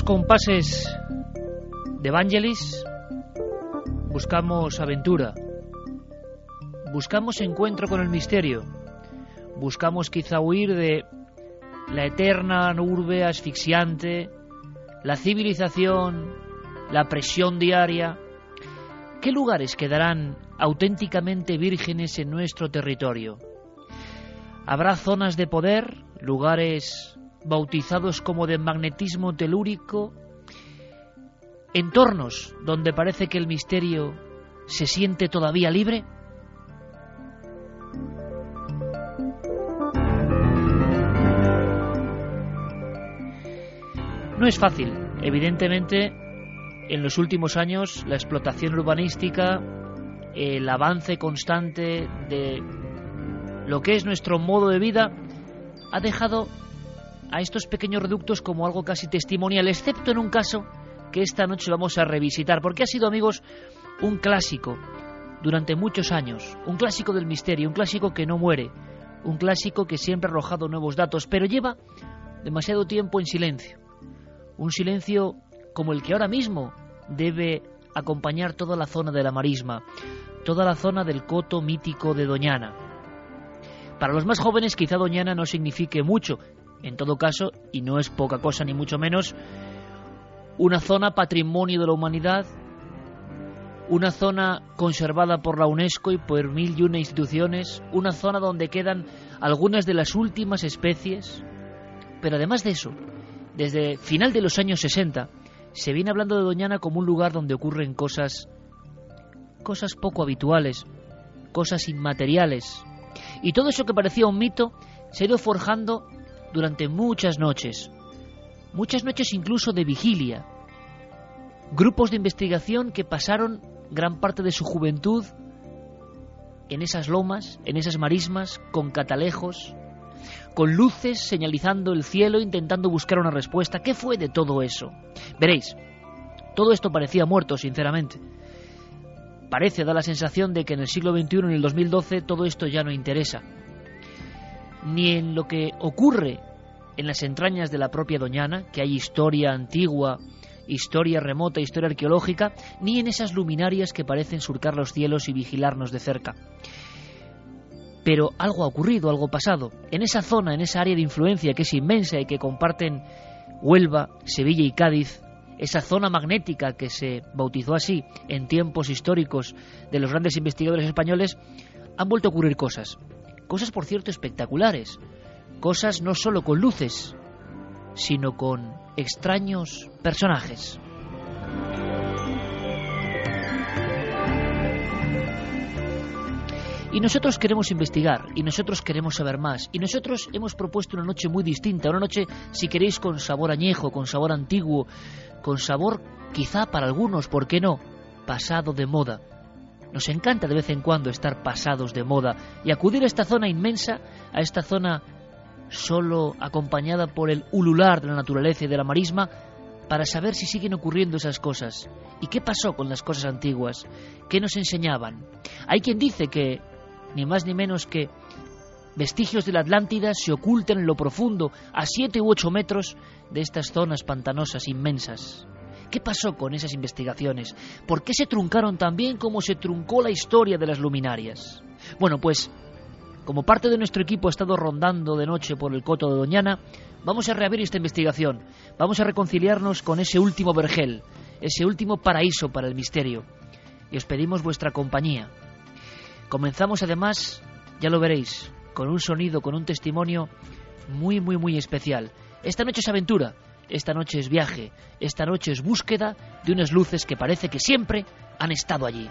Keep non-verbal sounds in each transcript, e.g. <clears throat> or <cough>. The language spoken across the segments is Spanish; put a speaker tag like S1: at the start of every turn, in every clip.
S1: Compases de Evangelis buscamos aventura, buscamos encuentro con el misterio, buscamos quizá huir de la eterna urbe asfixiante, la civilización, la presión diaria. ¿Qué lugares quedarán auténticamente vírgenes en nuestro territorio? ¿Habrá zonas de poder, lugares bautizados como de magnetismo telúrico, entornos donde parece que el misterio se siente todavía libre? No es fácil. Evidentemente, en los últimos años, la explotación urbanística, el avance constante de lo que es nuestro modo de vida, ha dejado a estos pequeños reductos como algo casi testimonial, excepto en un caso que esta noche vamos a revisitar, porque ha sido, amigos, un clásico durante muchos años, un clásico del misterio, un clásico que no muere, un clásico que siempre ha arrojado nuevos datos, pero lleva demasiado tiempo en silencio, un silencio como el que ahora mismo debe acompañar toda la zona de la marisma, toda la zona del coto mítico de Doñana. Para los más jóvenes quizá Doñana no signifique mucho, en todo caso, y no es poca cosa ni mucho menos, una zona patrimonio de la humanidad, una zona conservada por la UNESCO y por mil y una instituciones, una zona donde quedan algunas de las últimas especies, pero además de eso, desde final de los años 60, se viene hablando de Doñana como un lugar donde ocurren cosas cosas poco habituales, cosas inmateriales. Y todo eso que parecía un mito se ha ido forjando durante muchas noches, muchas noches incluso de vigilia. Grupos de investigación que pasaron gran parte de su juventud en esas lomas, en esas marismas, con catalejos, con luces señalizando el cielo, intentando buscar una respuesta. ¿Qué fue de todo eso? Veréis, todo esto parecía muerto, sinceramente. Parece, da la sensación de que en el siglo XXI, en el 2012, todo esto ya no interesa ni en lo que ocurre en las entrañas de la propia Doñana, que hay historia antigua, historia remota, historia arqueológica, ni en esas luminarias que parecen surcar los cielos y vigilarnos de cerca. Pero algo ha ocurrido, algo pasado. En esa zona, en esa área de influencia que es inmensa y que comparten Huelva, Sevilla y Cádiz, esa zona magnética que se bautizó así en tiempos históricos de los grandes investigadores españoles, han vuelto a ocurrir cosas. Cosas, por cierto, espectaculares. Cosas no solo con luces, sino con extraños personajes. Y nosotros queremos investigar, y nosotros queremos saber más, y nosotros hemos propuesto una noche muy distinta, una noche, si queréis, con sabor añejo, con sabor antiguo, con sabor quizá para algunos, ¿por qué no?, pasado de moda. Nos encanta de vez en cuando estar pasados de moda y acudir a esta zona inmensa, a esta zona solo acompañada por el ulular de la naturaleza y de la marisma, para saber si siguen ocurriendo esas cosas. ¿Y qué pasó con las cosas antiguas? ¿Qué nos enseñaban? Hay quien dice que, ni más ni menos que vestigios de la Atlántida se ocultan en lo profundo, a siete u ocho metros de estas zonas pantanosas inmensas. ¿Qué pasó con esas investigaciones? ¿Por qué se truncaron tan bien como se truncó la historia de las luminarias? Bueno, pues, como parte de nuestro equipo ha estado rondando de noche por el coto de Doñana, vamos a reabrir esta investigación. Vamos a reconciliarnos con ese último vergel, ese último paraíso para el misterio. y os pedimos vuestra compañía. Comenzamos además, ya lo veréis, con un sonido, con un testimonio muy, muy, muy especial. Esta noche es aventura, esta noche es viaje, esta noche es búsqueda de unas luces que parece que siempre han estado allí.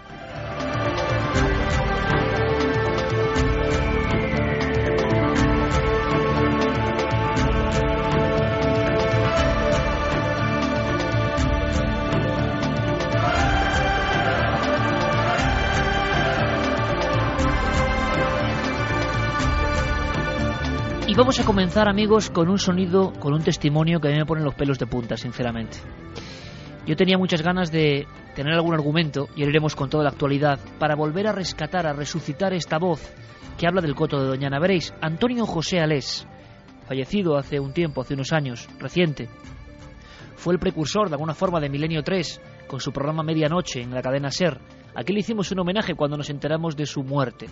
S1: Y vamos a comenzar, amigos, con un sonido, con un testimonio que a mí me pone los pelos de punta, sinceramente. Yo tenía muchas ganas de tener algún argumento, y iremos con toda la actualidad, para volver a rescatar, a resucitar esta voz que habla del coto de Doñana. Veréis, Antonio José Alés, fallecido hace un tiempo, hace unos años, reciente, fue el precursor de alguna forma de Milenio 3 con su programa Medianoche en la cadena Ser. Aquí le hicimos un homenaje cuando nos enteramos de su muerte.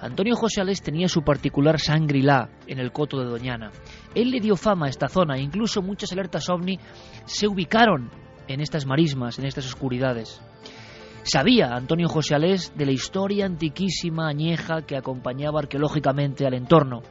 S1: Antonio José Alés tenía su particular sangrilá en el coto de Doñana. Él le dio fama a esta zona, e incluso muchas alertas ovni se ubicaron en estas marismas, en estas oscuridades. Sabía Antonio José Alés de la historia antiquísima añeja que acompañaba arqueológicamente al entorno.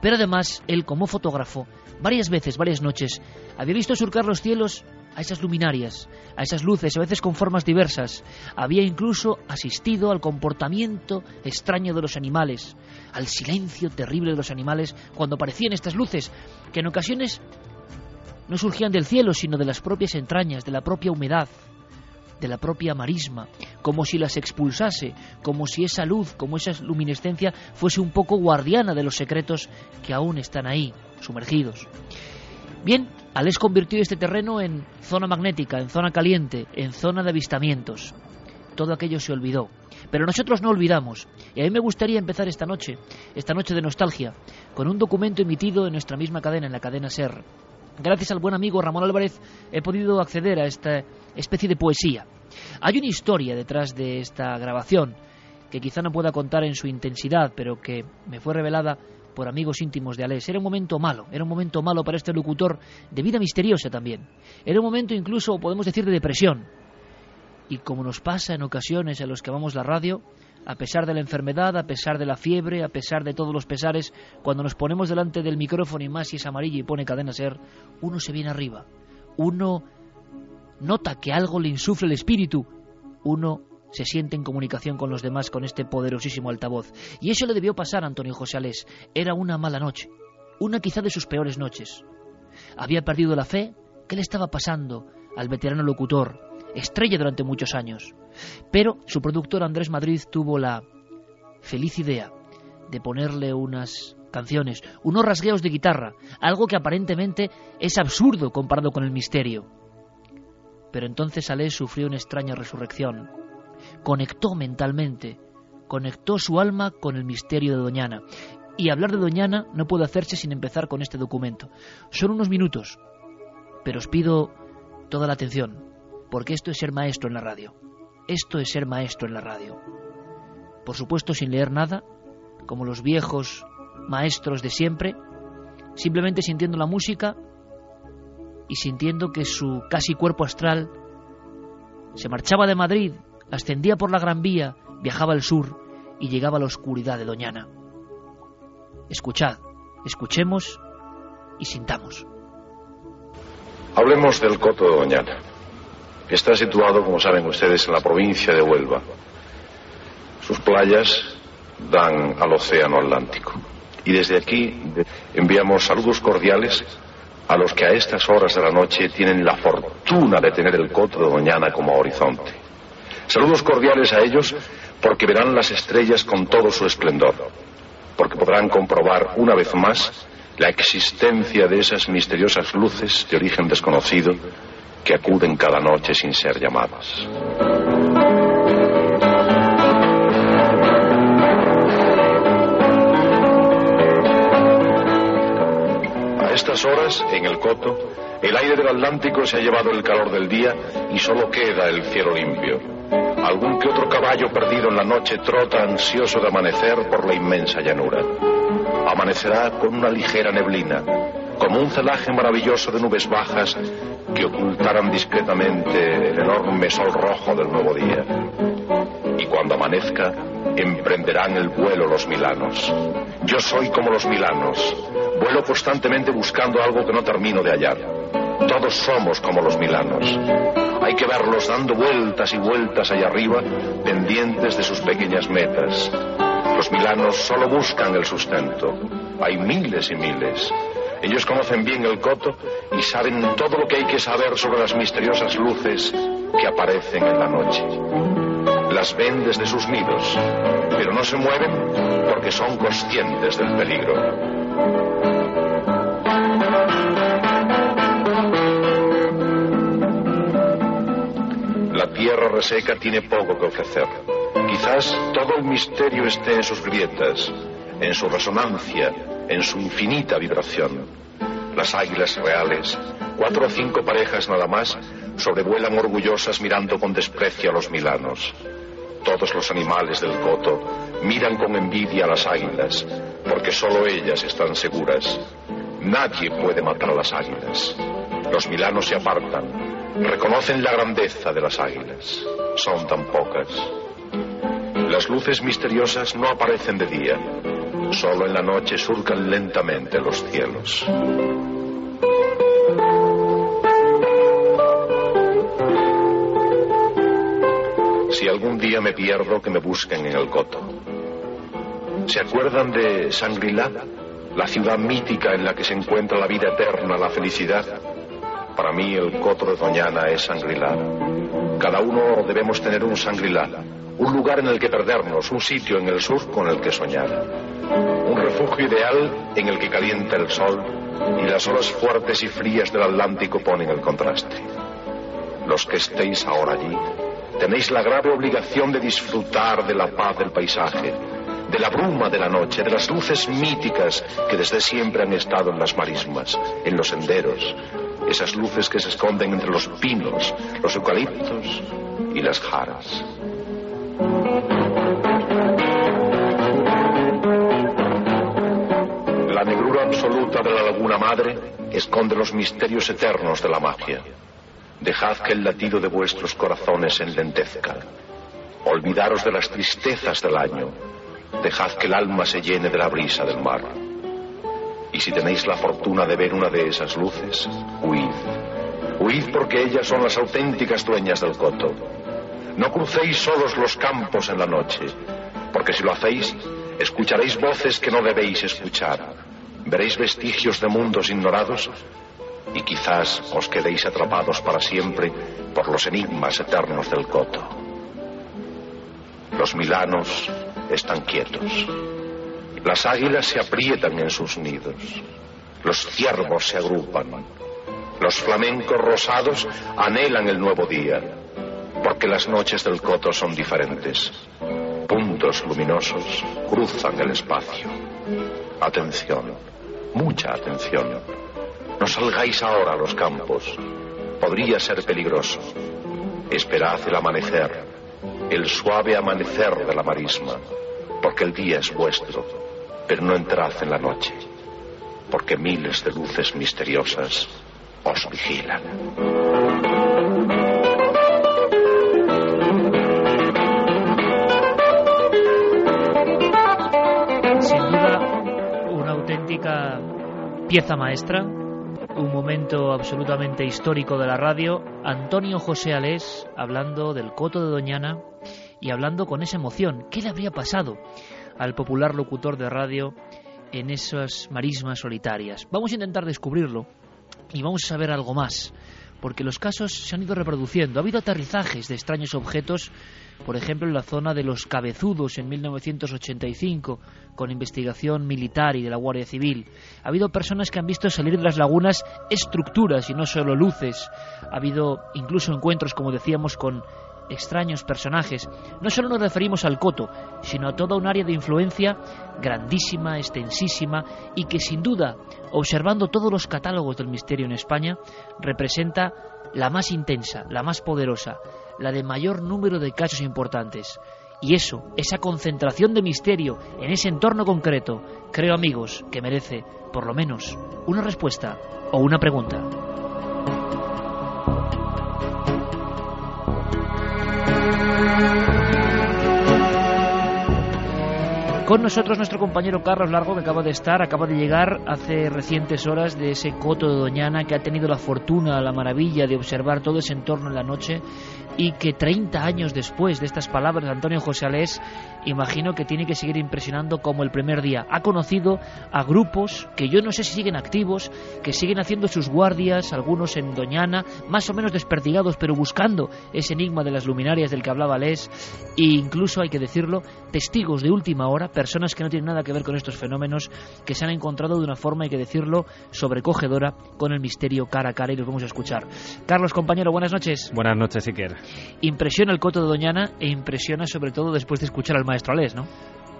S1: Pero además, él como fotógrafo, varias veces, varias noches, había visto surcar los cielos a esas luminarias, a esas luces, a veces con formas diversas. Había incluso asistido al comportamiento extraño de los animales, al silencio terrible de los animales cuando aparecían estas luces, que en ocasiones no surgían del cielo, sino de las propias entrañas, de la propia humedad, de la propia marisma, como si las expulsase, como si esa luz, como esa luminescencia fuese un poco guardiana de los secretos que aún están ahí, sumergidos. Bien, Alex convirtió este terreno en zona magnética, en zona caliente, en zona de avistamientos. Todo aquello se olvidó. Pero nosotros no olvidamos. Y a mí me gustaría empezar esta noche, esta noche de nostalgia, con un documento emitido en nuestra misma cadena, en la cadena SER. Gracias al buen amigo Ramón Álvarez he podido acceder a esta especie de poesía. Hay una historia detrás de esta grabación que quizá no pueda contar en su intensidad, pero que me fue revelada por amigos íntimos de Alés. Era un momento malo, era un momento malo para este locutor de vida misteriosa también. Era un momento incluso, podemos decir, de depresión. Y como nos pasa en ocasiones a los que amamos la radio, a pesar de la enfermedad, a pesar de la fiebre, a pesar de todos los pesares, cuando nos ponemos delante del micrófono y más si es amarillo y pone cadena ser, uno se viene arriba. Uno nota que algo le insufle el espíritu. Uno se siente en comunicación con los demás con este poderosísimo altavoz. Y eso le debió pasar a Antonio José Alés. Era una mala noche, una quizá de sus peores noches. Había perdido la fe. ¿Qué le estaba pasando al veterano locutor, estrella durante muchos años? Pero su productor Andrés Madrid tuvo la feliz idea de ponerle unas canciones, unos rasgueos de guitarra, algo que aparentemente es absurdo comparado con el misterio. Pero entonces Alés sufrió una extraña resurrección conectó mentalmente, conectó su alma con el misterio de Doñana. Y hablar de Doñana no puede hacerse sin empezar con este documento. Son unos minutos, pero os pido toda la atención, porque esto es ser maestro en la radio. Esto es ser maestro en la radio. Por supuesto, sin leer nada, como los viejos maestros de siempre, simplemente sintiendo la música y sintiendo que su casi cuerpo astral se marchaba de Madrid ascendía por la Gran Vía, viajaba al sur y llegaba a la oscuridad de Doñana. Escuchad, escuchemos y sintamos.
S2: Hablemos del Coto de Doñana. Está situado, como saben ustedes, en la provincia de Huelva. Sus playas dan al Océano Atlántico. Y desde aquí enviamos saludos cordiales a los que a estas horas de la noche tienen la fortuna de tener el Coto de Doñana como horizonte. Saludos cordiales a ellos porque verán las estrellas con todo su esplendor, porque podrán comprobar una vez más la existencia de esas misteriosas luces de origen desconocido que acuden cada noche sin ser llamadas. A estas horas, en el coto, el aire del Atlántico se ha llevado el calor del día y solo queda el cielo limpio. Algún que otro caballo perdido en la noche trota ansioso de amanecer por la inmensa llanura. Amanecerá con una ligera neblina, como un celaje maravilloso de nubes bajas que ocultaran discretamente el enorme sol rojo del nuevo día. Cuando amanezca, emprenderán el vuelo los milanos. Yo soy como los milanos. Vuelo constantemente buscando algo que no termino de hallar. Todos somos como los milanos. Hay que verlos dando vueltas y vueltas allá arriba, pendientes de sus pequeñas metas. Los milanos solo buscan el sustento. Hay miles y miles. Ellos conocen bien el coto y saben todo lo que hay que saber sobre las misteriosas luces que aparecen en la noche. Las ven desde sus nidos, pero no se mueven porque son conscientes del peligro. Tierra reseca tiene poco que ofrecer. Quizás todo el misterio esté en sus grietas, en su resonancia, en su infinita vibración. Las águilas reales, cuatro o cinco parejas nada más, sobrevuelan orgullosas mirando con desprecio a los milanos. Todos los animales del coto miran con envidia a las águilas, porque solo ellas están seguras. Nadie puede matar a las águilas. Los milanos se apartan, reconocen la grandeza de las águilas. Son tan pocas. Las luces misteriosas no aparecen de día, solo en la noche surcan lentamente los cielos. Si algún día me pierdo, que me busquen en el coto. ¿Se acuerdan de Shangri-La? La ciudad mítica en la que se encuentra la vida eterna, la felicidad. Para mí el coto de Doñana es. Cada uno debemos tener un Shangri-La, un lugar en el que perdernos, un sitio en el sur con el que soñar. Un refugio ideal en el que calienta el sol y las olas fuertes y frías del Atlántico ponen el contraste. Los que estéis ahora allí, tenéis la grave obligación de disfrutar de la paz del paisaje, de la bruma de la noche, de las luces míticas que desde siempre han estado en las marismas, en los senderos, esas luces que se esconden entre los pinos, los eucaliptos y las jaras. La negrura absoluta de la laguna madre esconde los misterios eternos de la magia. Dejad que el latido de vuestros corazones enlentezca. Olvidaros de las tristezas del año. Dejad que el alma se llene de la brisa del mar. Y si tenéis la fortuna de ver una de esas luces, huid. Huid porque ellas son las auténticas dueñas del coto. No crucéis solos los campos en la noche, porque si lo hacéis, escucharéis voces que no debéis escuchar. Veréis vestigios de mundos ignorados y quizás os quedéis atrapados para siempre por los enigmas eternos del coto. Los milanos están quietos. Las águilas se aprietan en sus nidos. Los ciervos se agrupan. Los flamencos rosados anhelan el nuevo día, porque las noches del coto son diferentes. Puntos luminosos cruzan el espacio. Atención, mucha atención. No salgáis ahora a los campos. Podría ser peligroso. Esperad el amanecer, el suave amanecer de la marisma, porque el día es vuestro, pero no entrad en la noche, porque miles de luces misteriosas os vigilan.
S1: Sin duda, una auténtica pieza maestra, un momento absolutamente histórico de la radio. Antonio José Alés hablando del coto de Doñana y hablando con esa emoción. ¿Qué le habría pasado al popular locutor de radio en esas marismas solitarias? Vamos a intentar descubrirlo y vamos a saber algo más, porque los casos se han ido reproduciendo. Ha habido aterrizajes de extraños objetos, por ejemplo en la zona de los Cabezudos en 1985, con investigación militar y de la Guardia Civil. Ha habido personas que han visto salir de las lagunas estructuras y no solo luces. Ha habido incluso encuentros, como decíamos, con extraños personajes. No solo nos referimos al coto, sino a toda un área de influencia grandísima, extensísima y que sin duda, observando todos los catálogos del misterio en España, representa la más intensa, la más poderosa, la de mayor número de casos importantes. Y eso, esa concentración de misterio en ese entorno concreto, creo amigos que merece, por lo menos, una respuesta o una pregunta. Con nosotros nuestro compañero Carlos Largo, que acaba de estar, acaba de llegar hace recientes horas de ese coto de Doñana, que ha tenido la fortuna, la maravilla de observar todo ese entorno en la noche y que 30 años después de estas palabras de Antonio José Alés, imagino que tiene que seguir impresionando como el primer día. Ha conocido a grupos que yo no sé si siguen activos, que siguen haciendo sus guardias, algunos en Doñana, más o menos desperdigados, pero buscando ese enigma de las luminarias del que hablaba Alés, e incluso, hay que decirlo, testigos de última hora, personas que no tienen nada que ver con estos fenómenos, que se han encontrado de una forma, hay que decirlo, sobrecogedora con el misterio cara a cara y los vamos a escuchar. Carlos, compañero, buenas noches.
S3: Buenas noches, Iker.
S1: Impresiona el coto de Doñana e impresiona sobre todo después de escuchar al maestro Alés, ¿no?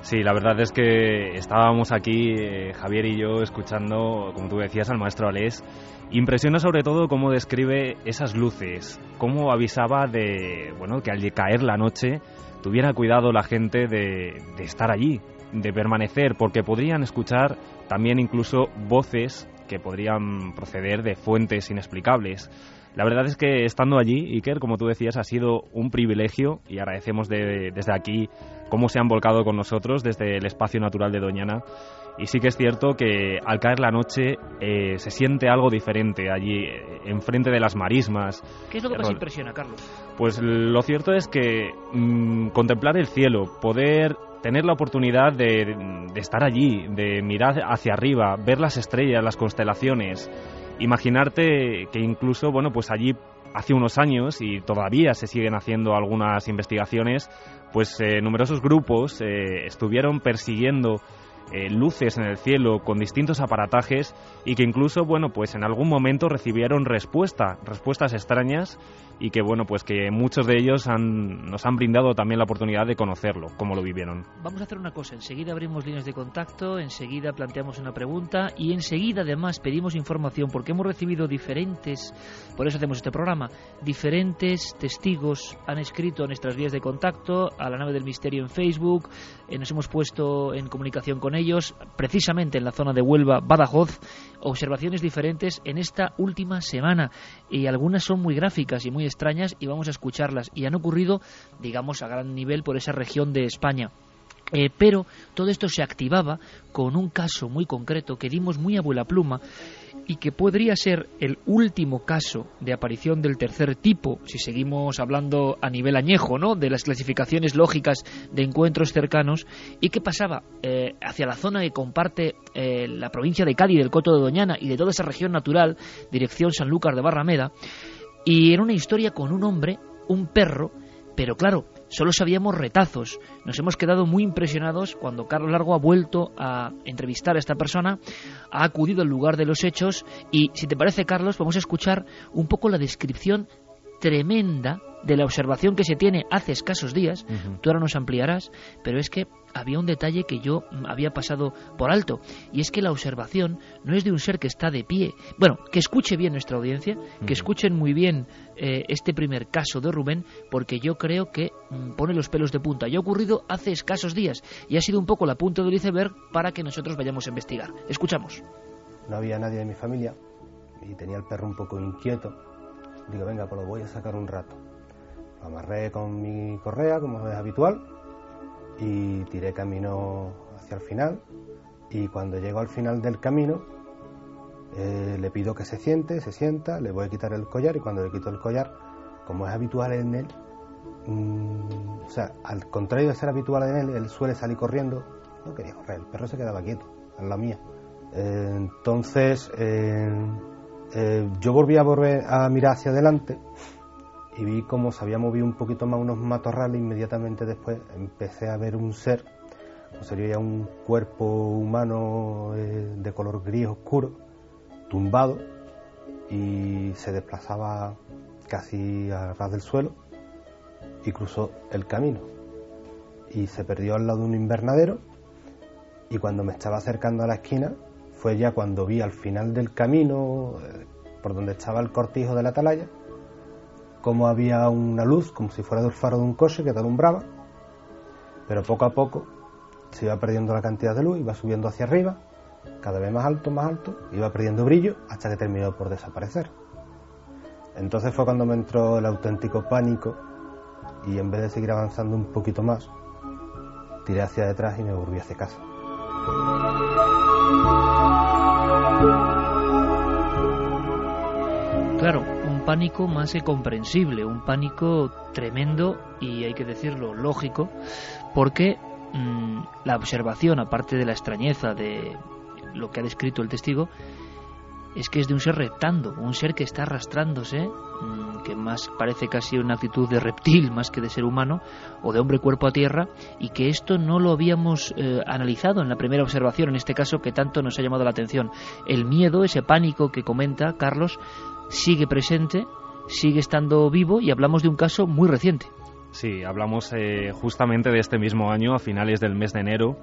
S3: Sí, la verdad es que estábamos aquí, eh, Javier y yo, escuchando, como tú decías, al maestro Alés. Impresiona sobre todo cómo describe esas luces, cómo avisaba de, bueno, que al caer la noche tuviera cuidado la gente de, de estar allí, de permanecer, porque podrían escuchar también incluso voces que podrían proceder de fuentes inexplicables. La verdad es que estando allí, Iker, como tú decías, ha sido un privilegio y agradecemos desde aquí cómo se han volcado con nosotros desde el espacio natural de Doñana. Y sí que es cierto que al caer la noche eh, se siente algo diferente allí, eh, enfrente de las marismas.
S1: ¿Qué es lo que más impresiona, Carlos?
S3: Pues lo cierto es que mm, contemplar el cielo, poder tener la oportunidad de, de estar allí, de mirar hacia arriba, ver las estrellas, las constelaciones, imaginarte que incluso, bueno, pues allí hace unos años y todavía se siguen haciendo algunas investigaciones, pues eh, numerosos grupos eh, estuvieron persiguiendo eh, luces en el cielo con distintos aparatajes y que incluso, bueno, pues en algún momento recibieron respuesta, respuestas extrañas y que, bueno, pues que muchos de ellos han, nos han brindado también la oportunidad de conocerlo, cómo lo vivieron.
S1: Vamos a hacer una cosa, enseguida abrimos líneas de contacto, enseguida planteamos una pregunta y enseguida además pedimos información porque hemos recibido diferentes, por eso hacemos este programa, diferentes testigos han escrito a nuestras vías de contacto, a la nave del misterio en Facebook, eh, nos hemos puesto en comunicación con ellos, precisamente en la zona de Huelva, Badajoz, observaciones diferentes en esta última semana. Y algunas son muy gráficas y muy extrañas y vamos a escucharlas. Y han ocurrido, digamos, a gran nivel por esa región de España. Eh, pero todo esto se activaba con un caso muy concreto que dimos muy a vuela pluma y que podría ser el último caso de aparición del tercer tipo, si seguimos hablando a nivel añejo, ¿no? de las clasificaciones lógicas de encuentros cercanos, y que pasaba eh, hacia la zona que comparte eh, la provincia de Cádiz, del Coto de Doñana y de toda esa región natural, dirección Sanlúcar de Barrameda, y era una historia con un hombre, un perro, pero claro, solo sabíamos retazos. Nos hemos quedado muy impresionados cuando Carlos Largo ha vuelto a entrevistar a esta persona, ha acudido al lugar de los hechos y, si te parece, Carlos, vamos a escuchar un poco la descripción tremenda de la observación que se tiene hace escasos días, tú ahora nos ampliarás, pero es que había un detalle que yo había pasado por alto, y es que la observación no es de un ser que está de pie. Bueno, que escuche bien nuestra audiencia, que escuchen muy bien eh, este primer caso de Rubén, porque yo creo que mm, pone los pelos de punta. Ya ha ocurrido hace escasos días, y ha sido un poco la punta del iceberg para que nosotros vayamos a investigar. Escuchamos.
S4: No había nadie de mi familia, y tenía el perro un poco inquieto. Digo, venga, pues lo voy a sacar un rato. Lo amarré con mi correa, como es habitual, y tiré camino hacia el final y cuando llego al final del camino eh, le pido que se siente, se sienta, le voy a quitar el collar y cuando le quito el collar, como es habitual en él, mm, o sea, al contrario de ser habitual en él, él suele salir corriendo, no quería correr, el perro se quedaba quieto, en la mía. Eh, entonces eh, yo volví a volver a mirar hacia adelante y vi cómo se había movido un poquito más unos matorrales. Inmediatamente después empecé a ver un ser, como sería un cuerpo humano eh, de color gris oscuro, tumbado y se desplazaba casi a ras del suelo y cruzó el camino y se perdió al lado de un invernadero y cuando me estaba acercando a la esquina fue ya cuando vi al final del camino eh, por donde estaba el cortijo de la atalaya como había una luz, como si fuera del faro de un coche que te alumbraba, pero poco a poco se iba perdiendo la cantidad de luz, iba subiendo hacia arriba, cada vez más alto, más alto, iba perdiendo brillo hasta que terminó por desaparecer. Entonces fue cuando me entró el auténtico pánico y en vez de seguir avanzando un poquito más, tiré hacia detrás y me volví hacia casa.
S1: Claro, pánico más que comprensible, un pánico tremendo y hay que decirlo lógico, porque mm, la observación, aparte de la extrañeza de lo que ha descrito el testigo, es que es de un ser reptando, un ser que está arrastrándose, mm, que más parece casi una actitud de reptil más que de ser humano o de hombre cuerpo a tierra, y que esto no lo habíamos eh, analizado en la primera observación, en este caso que tanto nos ha llamado la atención. El miedo, ese pánico que comenta Carlos, sigue presente, sigue estando vivo y hablamos de un caso muy reciente.
S3: Sí, hablamos eh, justamente de este mismo año, a finales del mes de enero.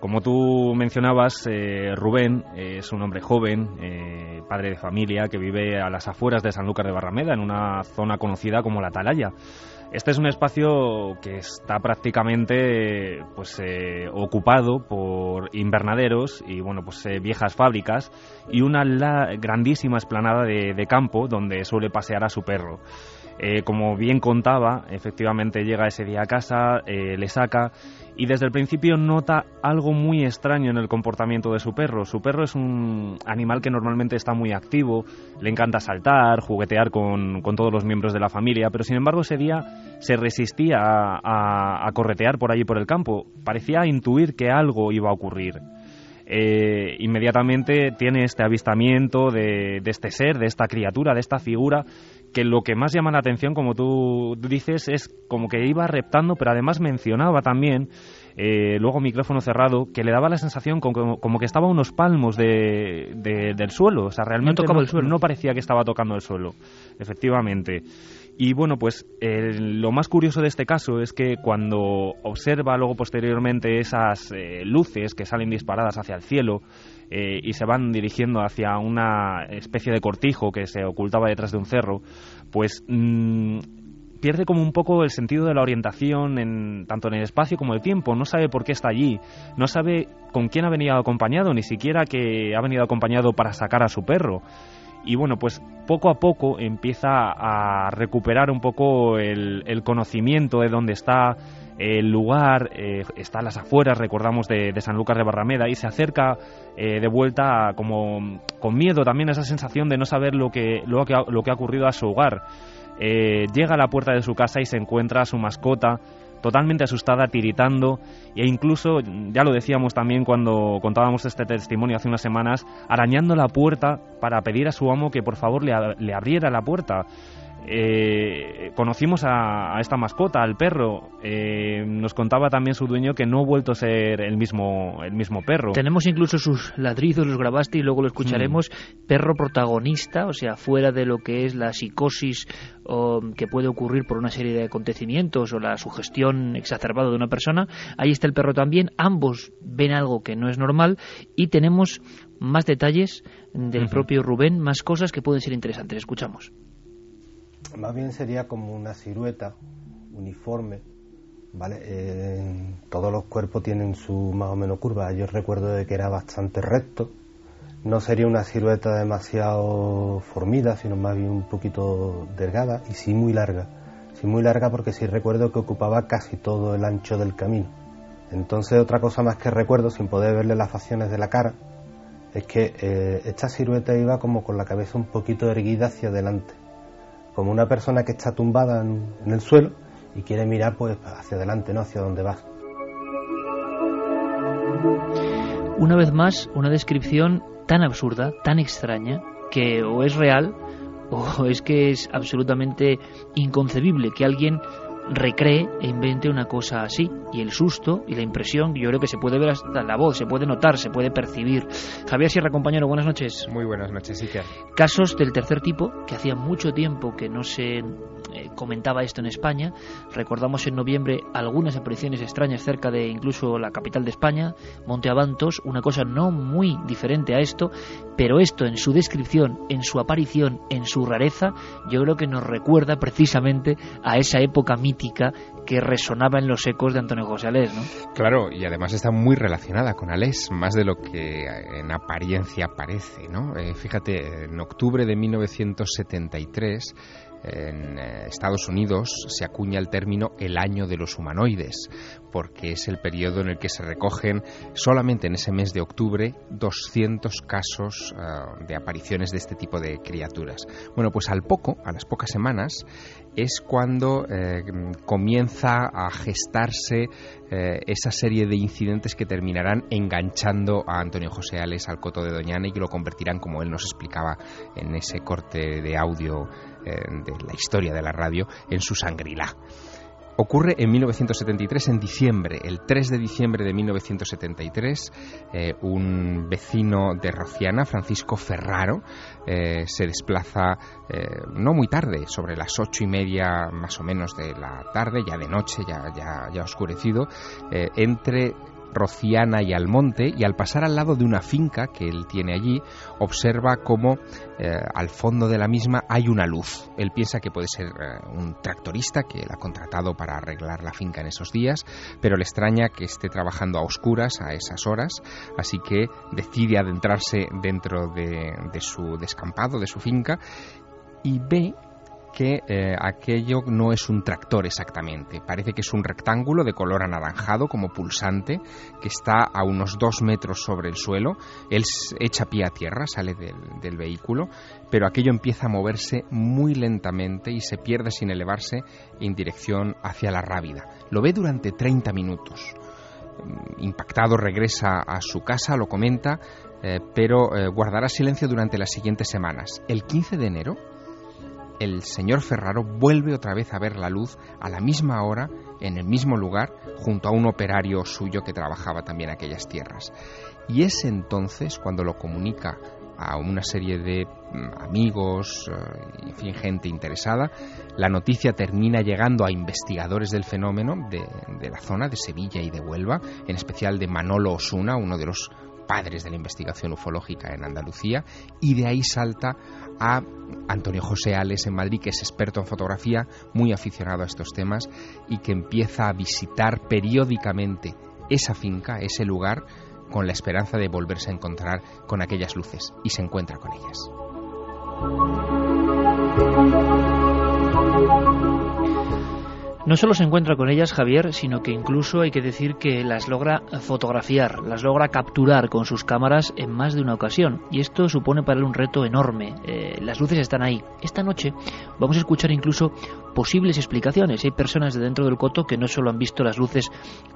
S3: Como tú mencionabas, eh, Rubén es un hombre joven, eh, padre de familia, que vive a las afueras de Sanlúcar de Barrameda, en una zona conocida como la Atalaya. Este es un espacio que está prácticamente pues, eh, ocupado por invernaderos y bueno, pues, eh, viejas fábricas y una grandísima esplanada de, campo donde suele pasear a su perro. Eh, como bien contaba, efectivamente llega ese día a casa, le saca y desde el principio nota algo muy extraño en el comportamiento de su perro. Su perro es un animal que normalmente está muy activo, le encanta saltar, juguetear con, todos los miembros de la familia, pero sin embargo ese día se resistía a, corretear por allí por el campo. Parecía intuir que algo iba a ocurrir. Eh, inmediatamente tiene este avistamiento de, de, este ser, de esta criatura, de esta figura, que lo que más llama la atención, como tú dices, es como que iba reptando, pero además mencionaba también, eh, luego micrófono cerrado, que le daba la sensación como, como que estaba a unos palmos de, del suelo. O sea, realmente
S1: no, el suelo.
S3: no parecía que estaba tocando el suelo, efectivamente. Y bueno, pues lo más curioso de este caso es que cuando observa luego posteriormente esas eh, luces que salen disparadas hacia el cielo, eh, y se van dirigiendo hacia una especie de cortijo que se ocultaba detrás de un cerro, pues mm, pierde como un poco el sentido de la orientación en, tanto en el espacio como el tiempo. No sabe por qué está allí, no sabe con quién ha venido acompañado, ni siquiera que ha venido acompañado para sacar a su perro. Y bueno, pues poco a poco empieza a recuperar un poco el conocimiento de dónde está, el lugar eh, está a las afueras, recordamos, de, de, Sanlúcar de Barrameda y se acerca eh, de vuelta como con miedo también esa sensación de no saber lo que, lo que, ha, lo que ha ocurrido a su hogar. Eh, llega a la puerta de su casa y se encuentra a su mascota totalmente asustada, tiritando e incluso, ya lo decíamos también cuando contábamos este testimonio hace unas semanas, arañando la puerta para pedir a su amo que por favor le abriera la puerta eh, conocimos a, esta mascota, al perro. Eh, nos contaba también su dueño que no ha vuelto a ser el mismo, el mismo perro.
S1: Tenemos incluso sus ladridos, los grabaste y luego lo escucharemos. Mm. Perro protagonista, o sea, fuera de lo que es la psicosis que puede ocurrir por una serie de acontecimientos o la sugestión exacerbada de una persona. Ahí está el perro también. Ambos ven algo que no es normal y tenemos más detalles del propio Rubén, más cosas que pueden ser interesantes. Escuchamos
S4: más bien sería como una silueta uniforme, ¿vale? Todos los cuerpos tienen su más o menos curva. Yo recuerdo de que era bastante recto. No sería una silueta demasiado formida, sino más bien un poquito delgada y sí muy larga. Sí muy larga porque sí recuerdo que ocupaba casi todo el ancho del camino. Entonces otra cosa más que recuerdo, sin poder verle las facciones de la cara, es que eh, esta silueta iba como con la cabeza un poquito erguida hacia adelante como una persona que está tumbada en, el suelo y quiere mirar pues hacia adelante, no hacia donde va.
S1: Una vez más, una descripción tan absurda, tan extraña, que o es real o es que es absolutamente inconcebible que alguien recree e invente una cosa así. Y el susto y la impresión, yo creo que se puede ver hasta la voz, se puede notar, se puede percibir. Javier Sierra, compañero, buenas noches.
S5: Muy buenas noches, Iker.
S1: Casos del tercer tipo, que hacía mucho tiempo que no se eh, comentaba esto en España. Recordamos en noviembre algunas apariciones extrañas cerca de incluso la capital de España, Monte Avantos, una cosa no muy diferente a esto, pero esto en su descripción, en su aparición, en su rareza, yo creo que nos recuerda precisamente a esa época mítica que resonaba en los ecos de Antonio José Alés, ¿no?
S5: Claro, y además está muy relacionada con Alés, más de lo que en apariencia parece, ¿no? Eh, fíjate, en octubre de 1973 en eh, Estados Unidos se acuña el término el año de los humanoides, porque es el periodo en el que se recogen solamente en ese mes de octubre 200 casos eh, de apariciones de este tipo de criaturas. Bueno, pues al poco, a las pocas semanas, es cuando eh, comienza a gestarse esa serie de incidentes que terminarán enganchando a Antonio José Ales al coto de Doñana y que lo convertirán, como él nos explicaba en ese corte de audio eh, de la historia de la radio en su sangrilá. Ocurre en 1973, en diciembre, el 3 de diciembre de 1973, eh, un vecino de Rociana, Francisco Ferraro, eh, se desplaza no muy tarde, sobre las ocho y media más o menos de la tarde, ya de noche, ya, ya oscurecido, entre Rociana y Almonte y al pasar al lado de una finca que él tiene allí, observa cómo eh, al fondo de la misma hay una luz. Él piensa que puede ser eh, un tractorista que él ha contratado para arreglar la finca en esos días, pero le extraña que esté trabajando a oscuras a esas horas, así que decide adentrarse dentro de, de su descampado, de su finca, y ve que eh, aquello no es un tractor exactamente. Parece que es un rectángulo de color anaranjado como pulsante que está a unos dos metros sobre el suelo. Él echa pie a tierra, sale del, vehículo, pero aquello empieza a moverse muy lentamente y se pierde sin elevarse en dirección hacia la rábida. Lo ve durante 30 minutos. Mm, impactado regresa a su casa, lo comenta, eh, pero eh, guardará silencio durante las siguientes semanas. El 15 de enero, el señor Ferraro vuelve otra vez a ver la luz a la misma hora, en el mismo lugar, junto a un operario suyo que trabajaba también aquellas tierras. Y es entonces cuando lo comunica a una serie de mm, amigos, eh, en fin, gente interesada. La noticia termina llegando a investigadores del fenómeno de, de, la zona de Sevilla y de Huelva, en especial de Manolo Osuna, uno de los padres de la investigación ufológica en Andalucía, y de ahí salta a Antonio José Ales en Madrid, que es experto en fotografía, muy aficionado a estos temas y que empieza a visitar periódicamente esa finca, ese lugar, con la esperanza de volverse a encontrar con aquellas luces y se encuentra con ellas.
S1: No solo se encuentra con ellas Javier, sino que incluso hay que decir que las logra fotografiar, las logra capturar con sus cámaras en más de una ocasión. Y esto supone para él un reto enorme. Eh, las luces están ahí. Esta noche vamos a escuchar incluso posibles explicaciones. Hay personas de dentro del coto que no solo han visto las luces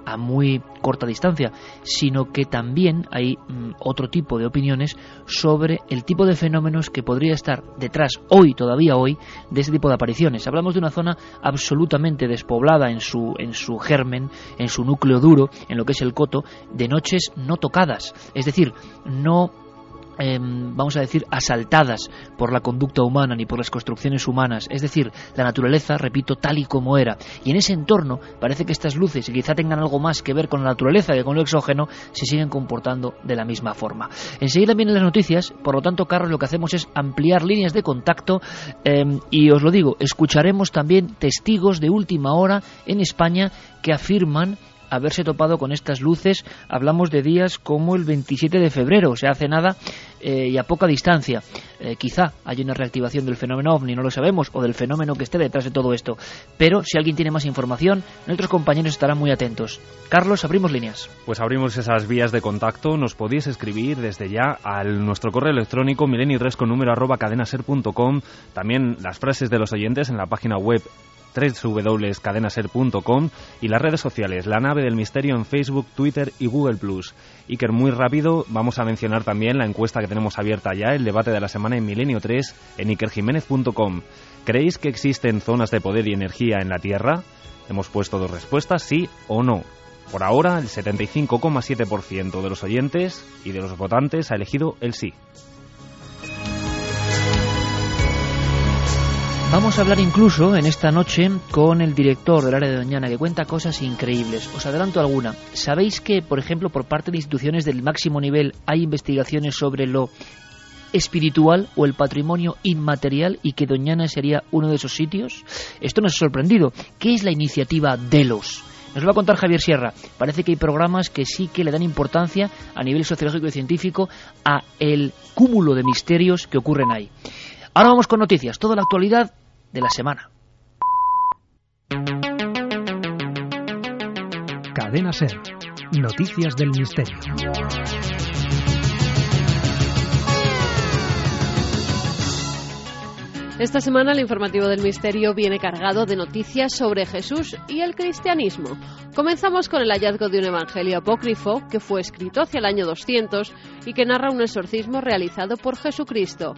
S1: a muy corta distancia, sino que también hay mm, otro tipo de opiniones sobre el tipo de fenómenos que podría estar detrás hoy, todavía hoy, de este tipo de apariciones. Hablamos de una zona absolutamente despoblada en su, en su germen, en su núcleo duro, en lo que es el coto, de noches no tocadas. Es decir, no Em, vamos a decir, asaltadas por la conducta humana ni por las construcciones humanas, es decir, la naturaleza, repito, tal y como era. Y en ese entorno parece que estas luces, y quizá tengan algo más que ver con la naturaleza que con lo exógeno, se siguen comportando de la misma forma. Enseguida vienen las noticias, por lo tanto, Carlos, lo que hacemos es ampliar líneas de contacto em, y os lo digo, escucharemos también testigos de última hora en España que afirman haberse topado con estas luces. Hablamos de días como el 27 de febrero, o sea, hace nada eh, y a poca distancia. Eh, quizá haya una reactivación del fenómeno ovni, no lo sabemos, o del fenómeno que esté detrás de todo esto. Pero si alguien tiene más información, nuestros compañeros estarán muy atentos. Carlos, abrimos líneas.
S3: Pues abrimos esas vías de contacto. Nos podéis escribir desde ya al nuestro correo electrónico milenio con. También las frases de los oyentes en la página web www.cadenaser.com y las redes sociales, La Nave del Misterio en Facebook, Twitter y Google+. Iker, muy rápido, vamos a mencionar también la encuesta que tenemos abierta ya, el debate de la semana en Milenio 3, en ikerjiménez.com. ¿Creéis que existen zonas de poder y energía en la Tierra? Hemos puesto dos respuestas, sí o no. Por ahora, el 75,7% de los oyentes y de los votantes ha elegido el sí.
S1: Vamos a hablar incluso en esta noche con el director del área de Doñana que cuenta cosas increíbles. Os adelanto alguna. ¿Sabéis que, por ejemplo, por parte de instituciones del máximo nivel hay investigaciones sobre lo espiritual o el patrimonio inmaterial y que Doñana sería uno de esos sitios? Esto nos ha sorprendido. ¿Qué es la iniciativa Delos? Nos lo va a contar Javier Sierra. Parece que hay programas que sí que le dan importancia a nivel sociológico y científico a el cúmulo de misterios que ocurren ahí. Ahora vamos con noticias, toda la actualidad de la semana.
S6: Cadena Ser. Noticias del Misterio.
S7: Esta semana el informativo del misterio viene cargado de noticias sobre Jesús y el cristianismo. Comenzamos con el hallazgo de un evangelio apócrifo que fue escrito hacia el año 200 y que narra un exorcismo realizado por Jesucristo.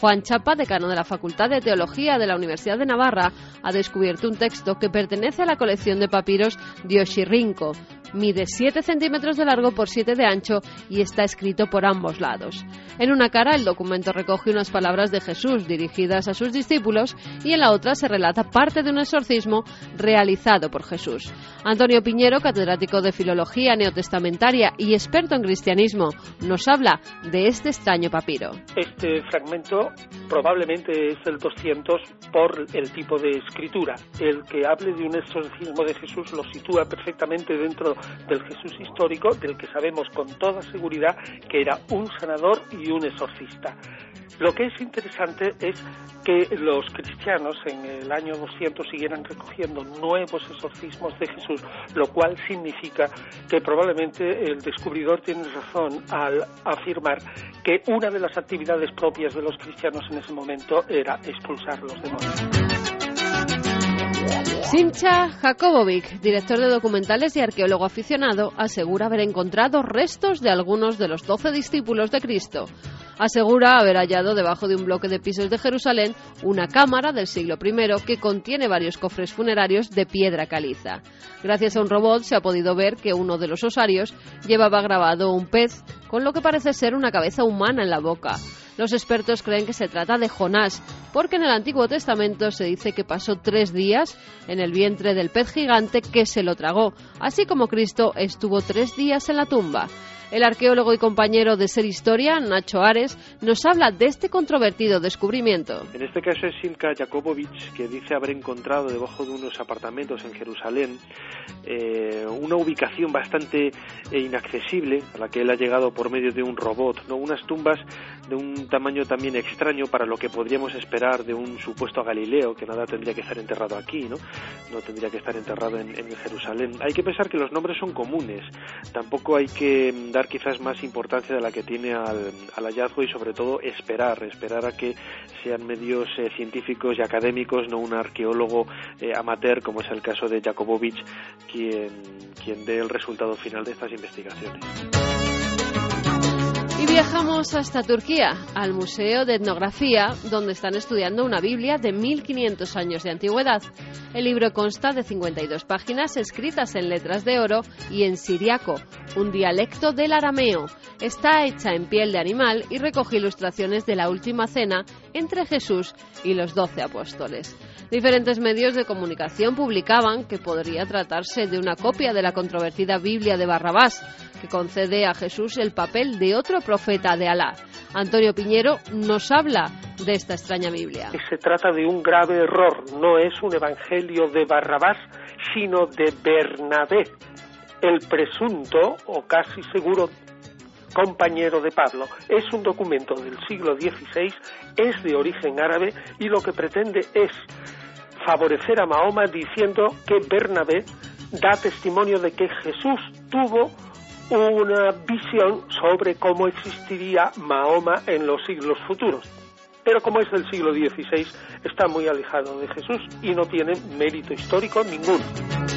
S7: Juan Chapa, decano de la Facultad de Teología de la Universidad de Navarra, ha descubierto un texto que pertenece a la colección de papiros de Oshirrinco. Mide 7 centímetros de largo por 7 de ancho y está escrito por ambos lados. En una cara el documento recoge unas palabras de Jesús dirigidas a sus discípulos y en la otra se relata parte de un exorcismo realizado por Jesús. Antonio Piñero, catedrático de Filología Neotestamentaria y experto en cristianismo, nos habla de este extraño papiro.
S8: Este fragmento probablemente es el 200 por el tipo de escritura. El que hable de un exorcismo de Jesús lo sitúa perfectamente dentro del Jesús histórico, del que sabemos con toda seguridad que era un sanador y un exorcista. Lo que es interesante es que los cristianos en el año 200 siguieran recogiendo nuevos exorcismos de Jesús, lo cual significa que probablemente el descubridor tiene razón al afirmar que una de las actividades propias de los cristianos en ese momento era expulsar los demonios.
S7: Sincha Jakobovic, director de documentales y arqueólogo aficionado, asegura haber encontrado restos de algunos de los doce discípulos de Cristo. Asegura haber hallado debajo de un bloque de pisos de Jerusalén una cámara del siglo I que contiene varios cofres funerarios de piedra caliza. Gracias a un robot se ha podido ver que uno de los osarios llevaba grabado un pez con lo que parece ser una cabeza humana en la boca. Los expertos creen que se trata de Jonás, porque en el Antiguo Testamento se dice que pasó tres días en el vientre del pez gigante que se lo tragó, así como Cristo estuvo tres días en la tumba. El arqueólogo y compañero de Ser Historia, Nacho Ares, nos habla de este controvertido descubrimiento.
S9: En este caso es Silka Jakobovich, que dice haber encontrado debajo de unos apartamentos en Jerusalén eh, una ubicación bastante eh, inaccesible a la que él ha llegado por medio de un robot, ¿no? unas tumbas de un tamaño también extraño para lo que podríamos esperar de un supuesto Galileo, que nada tendría que estar enterrado aquí, no, no tendría que estar enterrado en, en Jerusalén. Hay que pensar que los nombres son comunes, tampoco hay que dar quizás más importancia de la que tiene al, al hallazgo y sobre todo esperar, esperar a que sean medios eh, científicos y académicos, no un arqueólogo eh, amateur como es el caso de Jakobovich, quien, quien dé el resultado final de estas investigaciones.
S7: Viajamos hasta Turquía, al Museo de Etnografía, donde están estudiando una Biblia de 1500 años de antigüedad. El libro consta de 52 páginas escritas en letras de oro y en siriaco, un dialecto del arameo. Está hecha en piel de animal y recoge ilustraciones de la última cena entre Jesús y los doce apóstoles. Diferentes medios de comunicación publicaban que podría tratarse de una copia de la controvertida Biblia de Barrabás, que concede a Jesús el papel de otro profeta de Alá. Antonio Piñero nos habla de esta extraña Biblia.
S8: Se trata de un grave error, no es un evangelio de Barrabás, sino de Bernabé, el presunto o casi seguro compañero de Pablo. Es un documento del siglo XVI, es de origen árabe y lo que pretende es favorecer a Mahoma diciendo que Bernabé da testimonio de que Jesús tuvo una visión sobre cómo existiría Mahoma en los siglos futuros. Pero como es del siglo XVI, está muy alejado de Jesús y no tiene mérito histórico ninguno.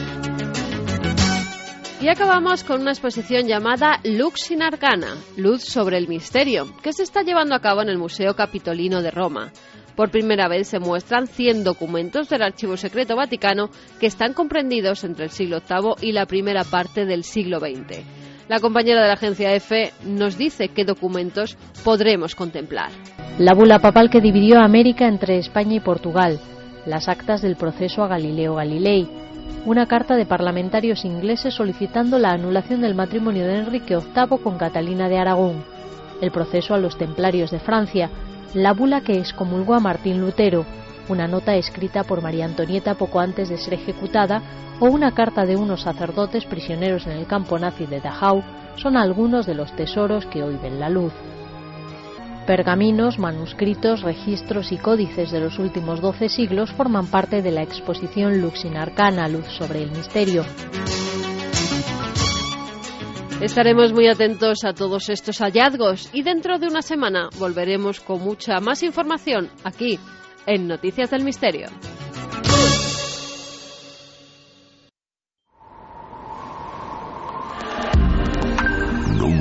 S7: Y acabamos con una exposición llamada Lux in Arcana, Luz sobre el Misterio, que se está llevando a cabo en el Museo Capitolino de Roma. Por primera vez se muestran 100 documentos del Archivo Secreto Vaticano que están comprendidos entre el siglo VIII y la primera parte del siglo XX. La compañera de la agencia EFE nos dice qué documentos podremos contemplar.
S10: La bula papal que dividió América entre España y Portugal, las actas del proceso a Galileo Galilei, una carta de parlamentarios ingleses solicitando la anulación del matrimonio de Enrique VIII con Catalina de Aragón, el proceso a los templarios de Francia, la bula que excomulgó a Martín Lutero, una nota escrita por María Antonieta poco antes de ser ejecutada o una carta de unos sacerdotes prisioneros en el campo nazi de Dachau son algunos de los tesoros que hoy ven la luz. Pergaminos, manuscritos, registros y códices de los últimos doce siglos forman parte de la exposición Luxin Arcana, Luz sobre el Misterio.
S7: Estaremos muy atentos a todos estos hallazgos y dentro de una semana volveremos con mucha más información aquí en Noticias del Misterio.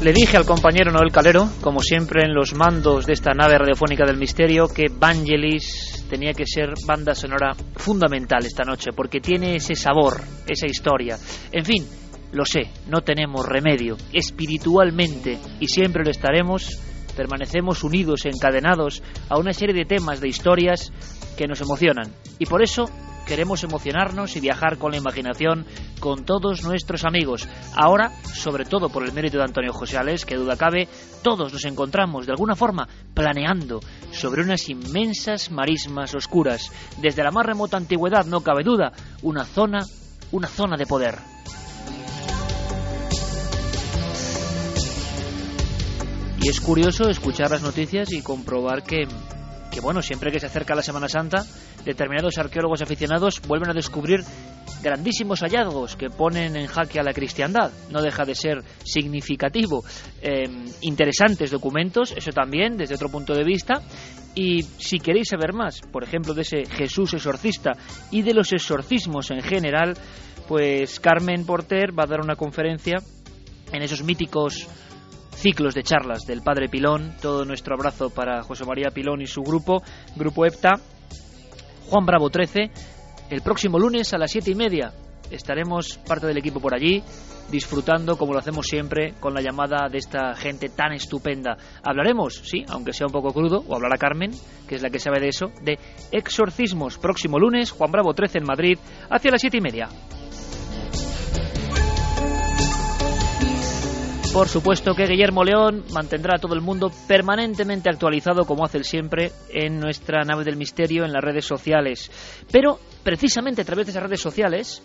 S1: Le dije al compañero Noel Calero, como siempre en los mandos de esta nave radiofónica del misterio, que Vangelis tenía que ser banda sonora fundamental esta noche, porque tiene ese sabor, esa historia. En fin, lo sé, no tenemos remedio. Espiritualmente, y siempre lo estaremos, permanecemos unidos, encadenados a una serie de temas, de historias que nos emocionan. Y por eso queremos emocionarnos y viajar con la imaginación con todos nuestros amigos. Ahora, sobre todo por el mérito de Antonio José Alés, que duda cabe, todos nos encontramos de alguna forma planeando sobre unas inmensas marismas oscuras. Desde la más remota antigüedad, no cabe duda, una zona, una zona de poder. Y es curioso escuchar las noticias y comprobar que bueno, siempre que se acerca la Semana Santa, determinados arqueólogos aficionados vuelven a descubrir grandísimos hallazgos que ponen en jaque a la cristiandad. No deja de ser significativo. Em, interesantes documentos, eso también, desde otro punto de vista. Y si queréis saber más, por ejemplo, de ese Jesús exorcista y de los exorcismos en general, pues Carmen Porter va a dar una conferencia en esos míticos ciclos de charlas del Padre Pilón. Todo nuestro abrazo para José María Pilón y su grupo, Grupo EPTA. Juan Bravo 13. El próximo lunes a las siete y media estaremos parte del equipo por allí, disfrutando, como lo hacemos siempre, con la llamada de esta gente tan estupenda. Hablaremos, sí, aunque sea un poco crudo, o hablará Carmen, que es la que sabe de eso, de exorcismos. Próximo lunes, Juan Bravo 13 en Madrid, hacia las siete y media. Por supuesto que Guillermo León mantendrá a todo el mundo permanentemente actualizado, como hace siempre, en nuestra nave del misterio, en las redes sociales. Pero, precisamente a través de esas redes sociales,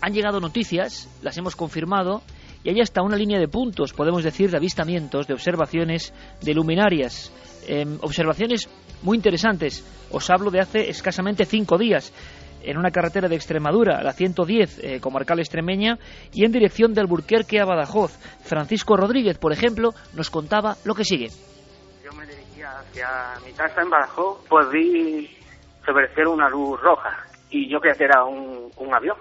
S1: han llegado noticias, las hemos confirmado, y hay hasta una línea de puntos, podemos decir, de avistamientos, de observaciones de luminarias. Em, observaciones muy interesantes. Os hablo de hace escasamente cinco días en una carretera de Extremadura, la 110, eh, comarcal extremeña, y en dirección de Alburquerque a Badajoz. Francisco Rodríguez, por ejemplo, nos contaba lo que sigue.
S11: Yo me dirigía hacia mi casa en Badajoz, pues vi sobrecer una luz roja y yo creía que era un, un avión.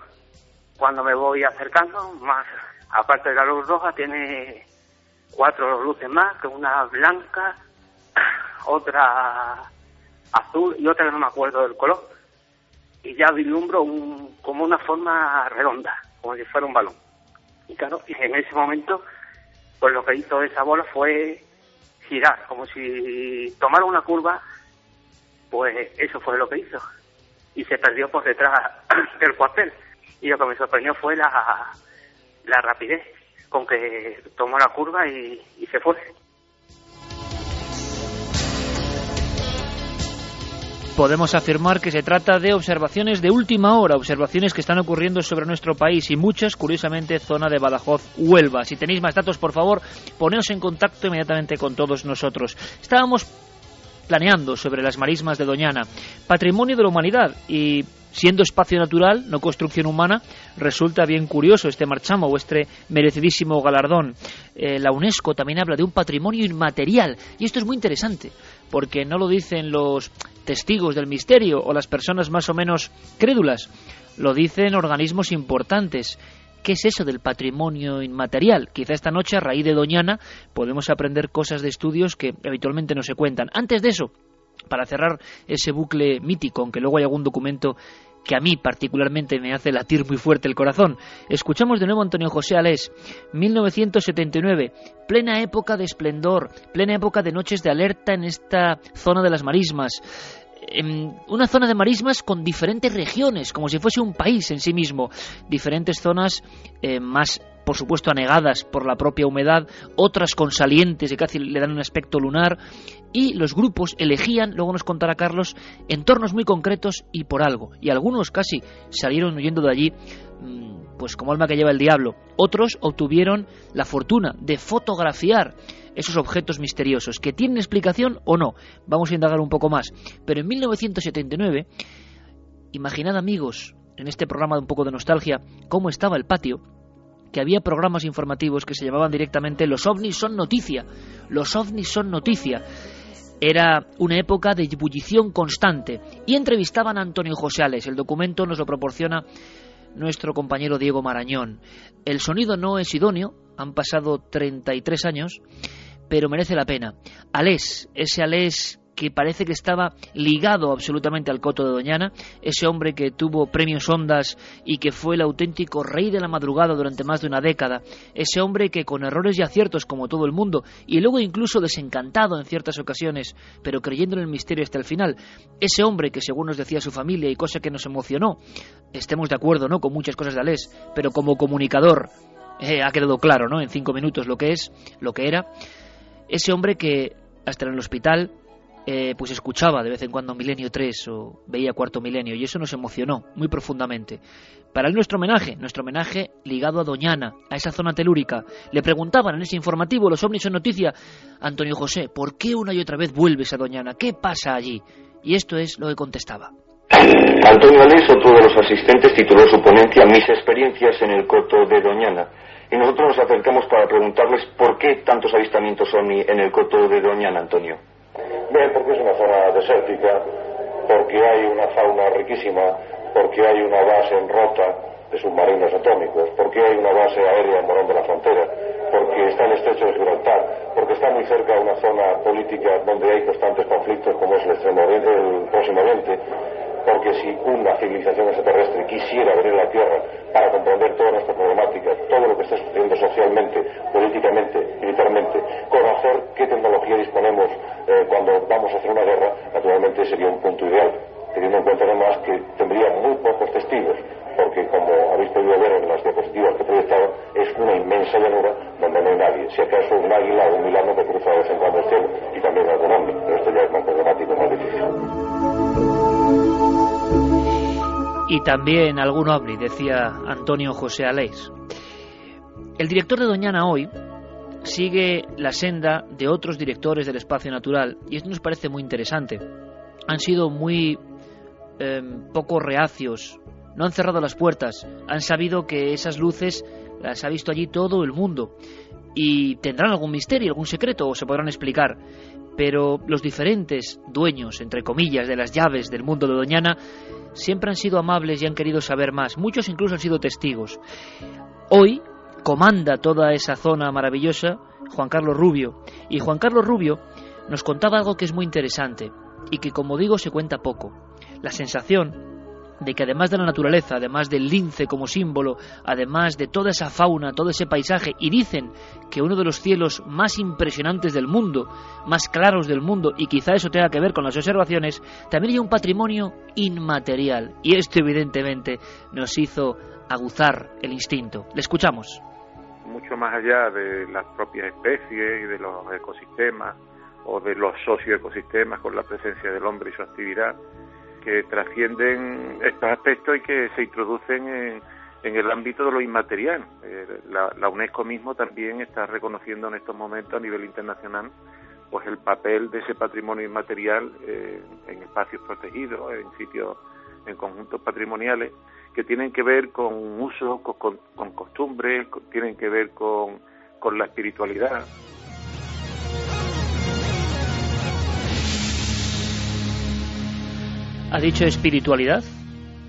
S11: Cuando me voy acercando, más aparte de la luz roja, tiene cuatro luces más, que una blanca, otra azul y otra que no me acuerdo del color y ya vislumbro un, como una forma redonda, como si fuera un balón. Y claro, en ese momento, pues lo que hizo esa bola fue girar, como si tomara una curva, pues eso fue lo que hizo. Y se perdió por detrás <clears throat> del cuartel. Y lo que me sorprendió fue la, la rapidez con que tomó la curva y, y se fue.
S1: Podemos afirmar que se trata de observaciones de última hora, observaciones que están ocurriendo sobre nuestro país y muchas, curiosamente, zona de Badajoz, Huelva. Si tenéis más datos, por favor, poneos en contacto inmediatamente con todos nosotros. Estábamos planeando sobre las marismas de Doñana, patrimonio de la humanidad y siendo espacio natural, no construcción humana, resulta bien curioso este marchamo o este merecidísimo galardón. Eh, la UNESCO también habla de un patrimonio inmaterial y esto es muy interesante porque no lo dicen los testigos del misterio o las personas más o menos crédulas, lo dicen organismos importantes. ¿Qué es eso del patrimonio inmaterial? Quizá esta noche, a raíz de Doñana, podemos aprender cosas de estudios que habitualmente no se cuentan. Antes de eso, para cerrar ese bucle mítico, aunque luego hay algún documento que a mí particularmente me hace latir muy fuerte el corazón. Escuchamos de nuevo a Antonio José Alés, 1979, plena época de esplendor, plena época de noches de alerta en esta zona de las marismas. En una zona de marismas con diferentes regiones, como si fuese un país en sí mismo, diferentes zonas eh, más por supuesto anegadas por la propia humedad, otras con salientes que casi le dan un aspecto lunar, y los grupos elegían, luego nos contará Carlos, entornos muy concretos y por algo, y algunos casi salieron huyendo de allí mm, pues como alma que lleva el diablo. Otros obtuvieron la fortuna de fotografiar esos objetos misteriosos, que tienen explicación o no. Vamos a indagar un poco más. Pero en 1979, imaginad amigos, en este programa de un poco de nostalgia, cómo estaba el patio que había programas informativos que se llamaban directamente Los ovnis son noticia. Los ovnis son noticia. Era una época de ebullición constante y entrevistaban a Antonio José El documento nos lo proporciona nuestro compañero Diego Marañón. El sonido no es idóneo, han pasado 33 años, pero merece la pena. Alés, ese Alés que parece que estaba ligado absolutamente al Coto de Doñana, ese hombre que tuvo premios Ondas y que fue el auténtico rey de la madrugada durante más de una década, ese hombre que con errores y aciertos como todo el mundo, y luego incluso desencantado en ciertas ocasiones, pero creyendo en el misterio hasta el final, ese hombre que según nos decía su familia y cosa que nos emocionó, estemos de acuerdo, ¿no?, con muchas cosas de Alés, pero como comunicador, eh, ha quedado claro, ¿no?, en cinco minutos lo que es, lo que era, ese hombre que hasta en el hospital eh, pues escuchaba de vez en cuando Milenio 3 o veía Cuarto Milenio y eso nos emocionó muy profundamente. Para él nuestro homenaje, nuestro homenaje ligado a Doñana, a esa zona telúrica. Le preguntaban en ese informativo, los ovnis en noticia, Antonio José, ¿por qué una y otra vez vuelves a Doñana? ¿Qué pasa allí? Y esto es lo que contestaba.
S12: Antonio Alés, otro de los asistentes, tituló su ponencia Mis experiencias en el coto de Doñana. Y nosotros nos acercamos para preguntarles por qué tantos avistamientos ovni en el coto de Doñana, Antonio.
S13: Bien, porque es una zona desértica, porque hay una fauna riquísima, porque hay una base en rota de submarinos atómicos, porque hay una base aérea en Morón de la Frontera, porque está el estrecho de Gibraltar, porque está muy cerca de una zona política donde hay constantes conflictos como es el, extremo, el próximo Oriente, porque si una civilización extraterrestre quisiera venir a la Tierra para comprender toda nuestra problemática, todo lo que está sucediendo socialmente, políticamente, militarmente, conocer qué tecnología disponemos eh, cuando vamos a hacer una guerra, naturalmente sería un punto ideal, teniendo en cuenta además que tendría muy pocos testigos, porque como habéis podido ver en las diapositivas que proyectaron, es una inmensa llanura donde no hay nadie, si acaso un águila o un milano que cruza de vez en cuando el cielo, y también algún hombre, pero esto ya es más problemático, más difícil.
S1: Y también algún ovni, decía Antonio José Aleix. El director de Doñana hoy sigue la senda de otros directores del espacio natural y esto nos parece muy interesante. Han sido muy em, poco reacios, no han cerrado las puertas, han sabido que esas luces las ha visto allí todo el mundo y tendrán algún misterio, algún secreto o se podrán explicar. Pero los diferentes dueños, entre comillas, de las llaves del mundo de Doñana siempre han sido amables y han querido saber más. Muchos incluso han sido testigos. Hoy comanda toda esa zona maravillosa Juan Carlos Rubio. Y Juan Carlos Rubio nos contaba algo que es muy interesante y que, como digo, se cuenta poco. La sensación de que además de la naturaleza, además del lince como símbolo, además de toda esa fauna, todo ese paisaje, y dicen que uno de los cielos más impresionantes del mundo, más claros del mundo, y quizá eso tenga que ver con las observaciones, también hay un patrimonio inmaterial. Y esto evidentemente nos hizo aguzar el instinto. Le escuchamos.
S14: Mucho más allá de las propias especies y de los ecosistemas o de los socioecosistemas con la presencia del hombre y su actividad, que trascienden estos aspectos y que se introducen en, el ámbito de lo inmaterial. Eh, la, UNESCO mismo también está reconociendo en estos momentos a nivel internacional pues el papel de ese patrimonio inmaterial eh, en espacios protegidos, en sitios, en conjuntos patrimoniales que tienen que ver con usos, con, con costumbres, tienen que ver con la espiritualidad.
S1: Ha dicho espiritualidad.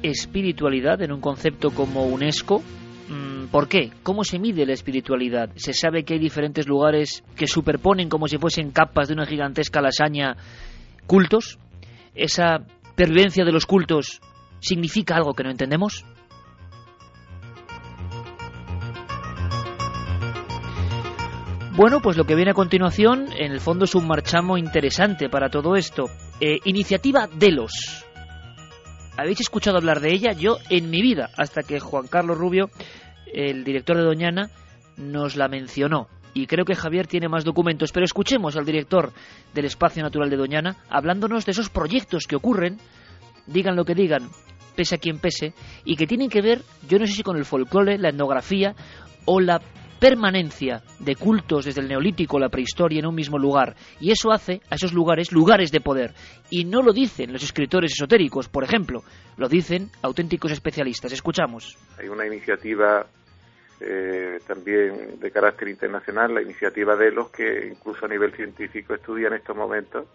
S1: Espiritualidad en un concepto como UNESCO. Mm, ¿Por qué? ¿Cómo se mide la espiritualidad? Se sabe que hay diferentes lugares que superponen como si fuesen capas de una gigantesca lasaña cultos. Esa pervivencia de los cultos significa algo que no entendemos? Bueno, pues lo que viene a continuación, en el fondo es un marchamo interesante para todo esto. Eh, iniciativa Delos. ¿Habéis escuchado hablar de ella? Yo en mi vida, hasta que Juan Carlos Rubio, el director de Doñana, nos la mencionó. Y creo que Javier tiene más documentos, pero escuchemos al director del Espacio Natural de Doñana hablándonos de esos proyectos que ocurren, digan lo que digan, pese a quien pese, y que tienen que ver, yo no sé si con el folclore, la etnografía o la permanencia de cultos desde el neolítico la prehistoria en un mismo lugar. Y eso hace a esos lugares lugares de poder. Y no lo dicen los escritores esotéricos por ejemplo lo dicen auténticos especialistas. Escuchamos.
S14: Hay una iniciativa eh, también de carácter internacional la iniciativa de los que incluso a nivel científico estudia en estos momentos.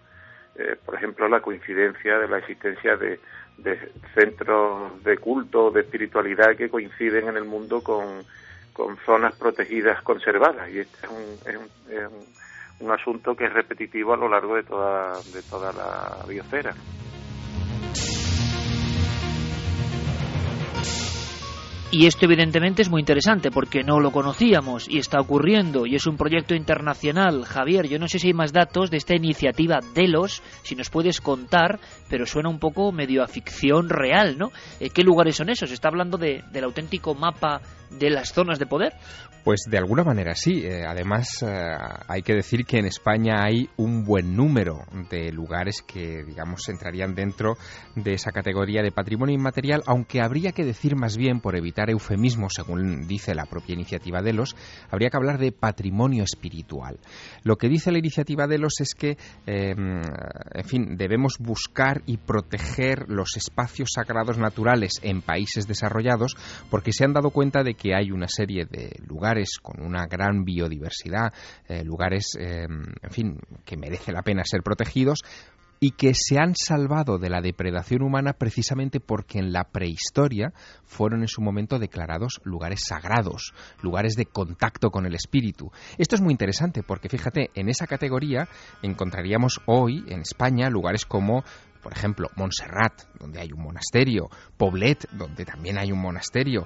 S14: Eh, por ejemplo la coincidencia de la existencia de, de centros de culto de espiritualidad que coinciden en el mundo con con zonas protegidas conservadas y este es un, es un, es un, un asunto que es repetitivo a lo largo de toda, de toda la biosfera.
S1: Y esto evidentemente es muy interesante porque no lo conocíamos y está ocurriendo y es un proyecto internacional. Javier, yo no sé si hay más datos de esta iniciativa Delos, si nos puedes contar, pero suena un poco medio a ficción real, ¿no? Eh, ¿Qué lugares son esos? ¿Está hablando de, del auténtico mapa de las zonas de poder?
S5: Pues de alguna manera sí. Eh, además, eh, hay que decir que en España hay un buen número de lugares que, digamos, entrarían dentro de esa categoría de patrimonio inmaterial, aunque habría que decir más bien, por evitar eufemismos, según dice la propia iniciativa de los, habría que hablar de patrimonio espiritual. Lo que dice la iniciativa de los es que, eh, en fin, debemos buscar y proteger los espacios sagrados naturales en países desarrollados porque se han dado cuenta de que hay una serie de lugares con una gran biodiversidad, eh, lugares, eh, en fin, que merece la pena ser protegidos y que se han salvado de la depredación humana precisamente porque en la prehistoria fueron en su momento declarados lugares sagrados, lugares de contacto con el espíritu. Esto es muy interesante porque fíjate, en esa categoría encontraríamos hoy en España lugares como por ejemplo, Montserrat, donde hay un monasterio, Poblet, donde también hay un monasterio,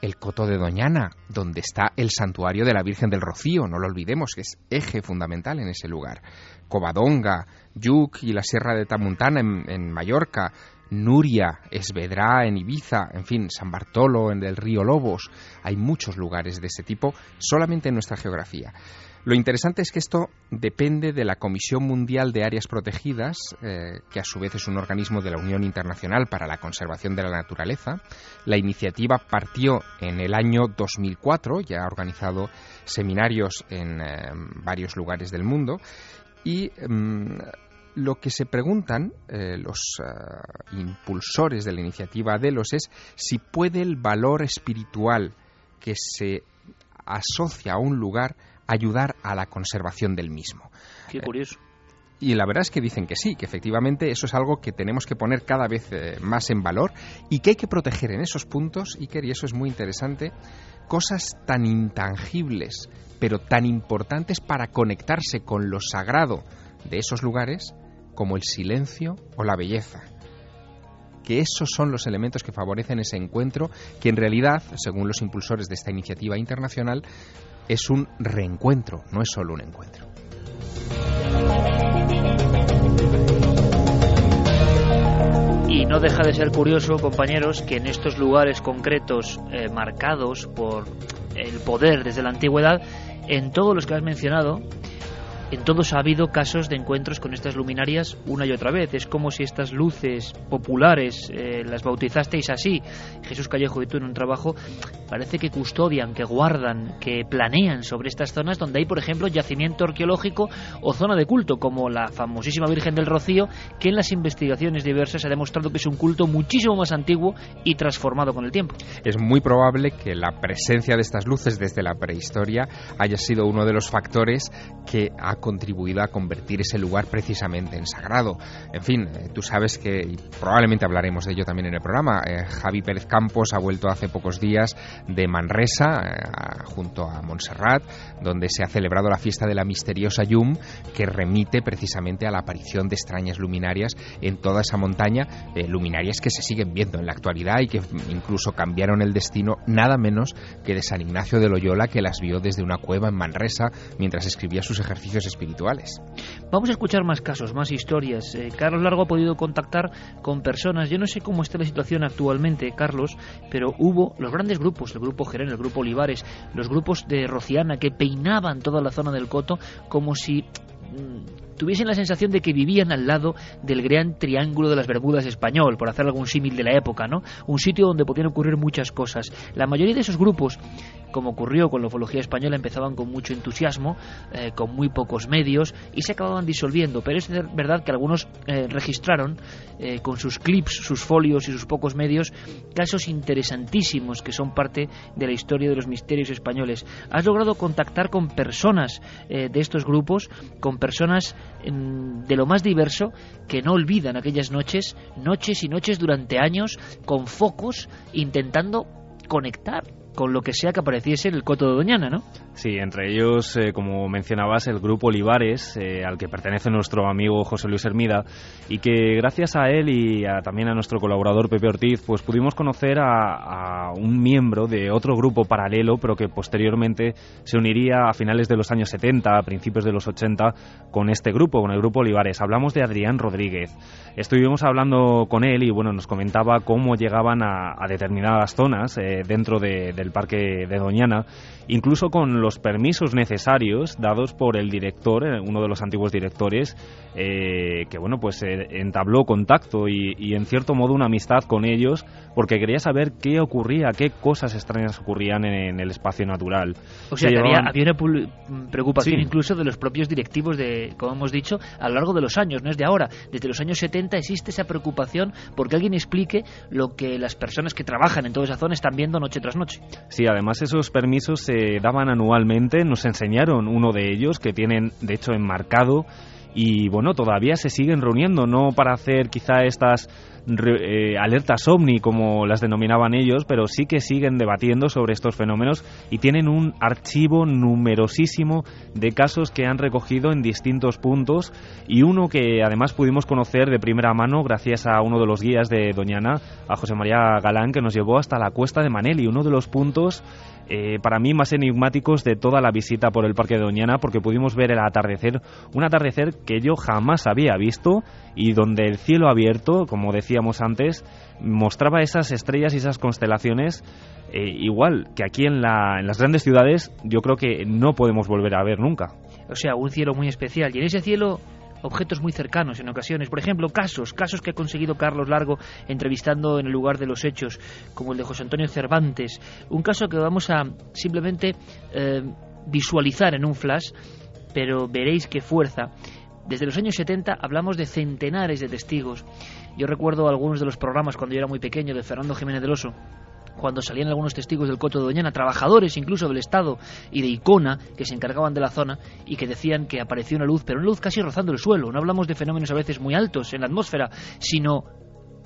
S5: el Coto de Doñana, donde está el santuario de la Virgen del Rocío, no lo olvidemos, que es eje fundamental en ese lugar. Covadonga, Yuc y la Sierra de Tamuntana en, Mallorca, Nuria, Esvedra en Ibiza, en fin, San Bartolo en el río Lobos. Hay muchos lugares de ese tipo solamente en nuestra geografía. Lo interesante es que esto depende de la Comisión Mundial de Áreas Protegidas, eh, que a su vez es un organismo de la Unión Internacional para la Conservación de la Naturaleza. La iniciativa partió en el año 2004, ya ha organizado seminarios en eh, varios lugares del mundo y mm, lo que se preguntan eh, los uh, impulsores de la iniciativa Delos es si puede el valor espiritual que se asocia a un lugar ayudar a la conservación del mismo.
S1: Qué curioso.
S5: Y la verdad es que dicen que sí, que efectivamente eso es algo que tenemos que poner cada vez eh, más en valor y que hay que proteger en esos puntos, Iker, y eso es muy interesante, cosas tan intangibles, pero tan importantes para conectarse con lo sagrado de esos lugares, como el silencio o la belleza. Que esos son los elementos que favorecen ese encuentro, que en realidad, según los impulsores de esta iniciativa internacional, es un reencuentro, no es solo un encuentro.
S1: Y no deja de ser curioso, compañeros, que en estos lugares concretos eh, marcados por el poder desde la antigüedad, en todos los que has mencionado, en todos ha habido casos de encuentros con estas luminarias una y otra vez. Es como si estas luces populares eh, las bautizasteis así. Jesús Callejo y tú en un trabajo parece que custodian, que guardan, que planean sobre estas zonas donde hay, por ejemplo, yacimiento arqueológico o zona de culto, como la famosísima Virgen del Rocío, que en las investigaciones diversas ha demostrado que es un culto muchísimo más antiguo y transformado con el tiempo.
S5: Es muy probable que la presencia de estas luces desde la prehistoria haya sido uno de los factores que ha contribuido a convertir ese lugar precisamente en sagrado. En fin, eh, tú sabes que, y probablemente hablaremos de ello también en el programa, eh, Javi Pérez Campos ha vuelto hace pocos días de Manresa, eh, junto a Montserrat, donde se ha celebrado la fiesta de la misteriosa Yum, que remite precisamente a la aparición de extrañas luminarias en toda esa montaña, luminarias que se siguen viendo en la actualidad y que incluso cambiaron el destino nada menos que de San Ignacio de Loyola, que las vio desde una cueva en Manresa mientras escribía sus ejercicios espirituales.
S1: Vamos a escuchar más casos, más historias. Eh, Carlos Largo ha podido contactar con personas. Yo no sé cómo está la situación actualmente, Carlos, pero hubo los grandes grupos, el grupo Jerén, el grupo Olivares, los grupos de Rociana que peinaban toda la zona del Coto como si mm, tuviesen la sensación de que vivían al lado del gran triángulo de las Bermudas español, por hacer algún símil de la época, ¿no? Un sitio donde podían ocurrir muchas cosas. La mayoría de esos grupos como ocurrió con la ufología española, empezaban con mucho entusiasmo, eh, con muy pocos medios y se acababan disolviendo. Pero es verdad que algunos eh, registraron eh, con sus clips, sus folios y sus pocos medios casos interesantísimos que son parte de la historia de los misterios españoles. Has logrado contactar con personas de estos grupos, con personas de lo más diverso que no olvidan aquellas noches, noches y noches durante años, con focos intentando conectar con lo que sea que apareciese en el Coto de Doñana, ¿no?
S3: Sí, entre ellos, eh, como mencionabas, el grupo Olivares, eh, al que pertenece nuestro amigo José Luis Hermida, y que gracias a él y también a nuestro colaborador Pepe Ortiz, pues pudimos conocer a, un miembro de otro grupo paralelo, pero que posteriormente se uniría a finales de los años 70, a principios de los 80, con este grupo, con el grupo Olivares. Hablamos de Adrián Rodríguez. Estuvimos hablando con él y bueno, nos comentaba cómo llegaban a, determinadas zonas eh, dentro del parque de Doñana, incluso con los permisos necesarios dados por el director, eh, uno de los antiguos directores, eh, que bueno, pues eh, entabló contacto y, en cierto modo una amistad con ellos porque quería saber qué ocurría, qué cosas extrañas ocurrían en, el espacio natural.
S1: O sea, había, una preocupación incluso de los propios directivos de, como hemos dicho, a lo largo de los años, no es de ahora, desde los años 70 existe esa preocupación porque alguien explique lo que las personas que trabajan en toda esa zona están viendo noche tras noche.
S3: Sí, además esos permisos se daban anualmente nos enseñaron uno de ellos que tienen de hecho enmarcado y bueno, todavía se siguen reuniendo, no para hacer quizá estas eh, alertas ovni como las denominaban ellos, pero sí que siguen debatiendo sobre estos fenómenos y tienen un archivo numerosísimo de casos que han recogido en distintos puntos y uno que además pudimos conocer de primera mano gracias a uno de los guías de Doñana, a José María Galán, que nos llevó hasta la cuesta de Maneli, uno de los puntos eh, para mí más enigmáticos de toda la visita por el Parque de Doñana porque pudimos ver el atardecer, un atardecer que yo jamás había visto y donde el cielo abierto, como decíamos antes, mostraba esas estrellas y esas constelaciones eh, igual que aquí en, la, en las grandes ciudades yo creo que no podemos volver a ver nunca.
S1: O sea, un cielo muy especial y en ese cielo objetos muy cercanos en ocasiones. Por ejemplo, casos, casos que ha conseguido Carlos Largo entrevistando en el lugar de los hechos, como el de José Antonio Cervantes. Un caso que vamos a simplemente eh, visualizar en un flash, pero veréis qué fuerza. Desde los años 70 hablamos de centenares de testigos. Yo recuerdo algunos de los programas cuando yo era muy pequeño de Fernando Jiménez del Oso, cuando salían algunos testigos del Coto de Doñana, trabajadores incluso del Estado y de Icona, que se encargaban de la zona y que decían que apareció una luz, pero una luz casi rozando el suelo. No hablamos de fenómenos a veces muy altos en la atmósfera, sino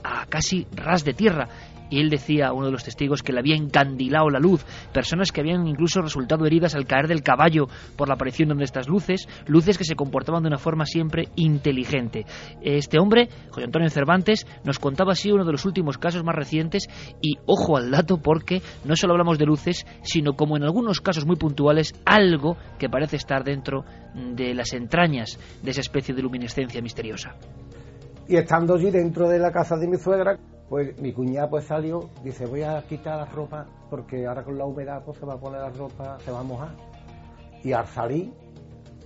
S1: a casi ras de tierra y él decía, uno de los testigos, que le había encandilado la luz, personas que habían incluso resultado heridas al caer del caballo por la aparición de estas luces, luces que se comportaban de una forma siempre inteligente. Este hombre, José Antonio Cervantes, nos contaba así uno de los últimos casos más recientes y ojo al dato porque no solo hablamos de luces, sino como en algunos casos muy puntuales, algo que parece estar dentro de las entrañas de esa especie de luminescencia misteriosa.
S4: Y estando allí dentro de la casa de mi suegra, pues mi cuñada pues salió, dice voy a quitar la ropa porque ahora con la humedad pues se va a poner la ropa, se va a mojar. Y al salir,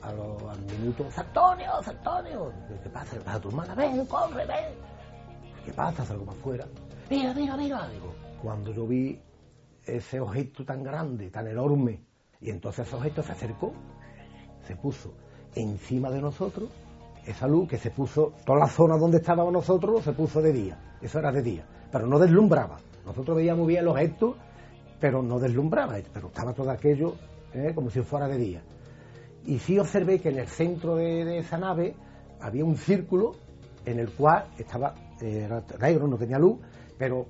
S4: a los, al minuto, ¡Santonio, Santonio! ¿Qué pasa? ¿Qué pasa tu hermana? Ven, corre, ven. ¿Qué pasa? Salgo para afuera. Mira, mira, mira. Digo, cuando yo vi ese objeto tan grande, tan enorme, y entonces ese objeto se acercó, se puso encima de nosotros esa luz que se puso, toda la zona donde estábamos nosotros se puso de día, eso era de día, pero no deslumbraba. Nosotros veíamos bien los gestos, pero no deslumbraba, pero estaba todo aquello ¿eh? como si fuera de día.
S15: y sí observé que en el centro de, esa nave había un círculo en el cual estaba era negro, no tenía luz, pero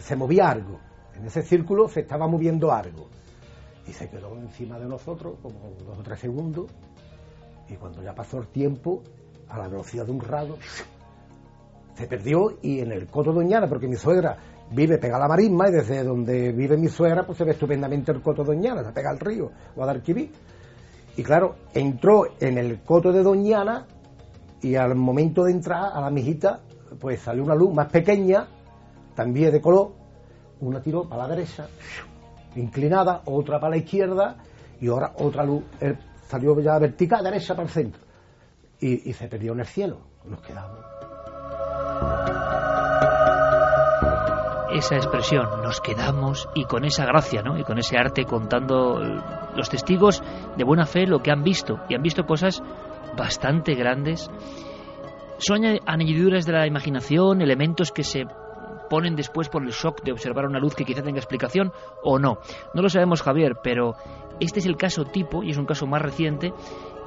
S15: se movía algo. En ese círculo se estaba moviendo algo. Y se quedó encima de nosotros como dos o tres segundos. Y cuando ya pasó el tiempo, a la velocidad de un rayo, se perdió y en el Coto Doñana, porque mi suegra vive pegada a la marisma y desde donde vive mi suegra pues se ve estupendamente el Coto Doñana, se pega al río Guadalquivir. Y claro, entró en el Coto de Doñana y al momento de entrar a la mijita pues salió una luz más pequeña, también de color, una tiró para la derecha, inclinada, otra para la izquierda y ahora otra luz salió ya vertical, derecha para el centro. Y se perdió en el cielo, nos quedamos.
S1: Esa expresión, nos quedamos y con esa gracia, ¿no? Y con ese arte contando los testigos de buena fe lo que han visto y han visto cosas bastante grandes. Son añadiduras de la imaginación, elementos que se ponen después por el shock de observar una luz que quizá tenga explicación o no. No lo sabemos, Javier, pero este es el caso tipo y es un caso más reciente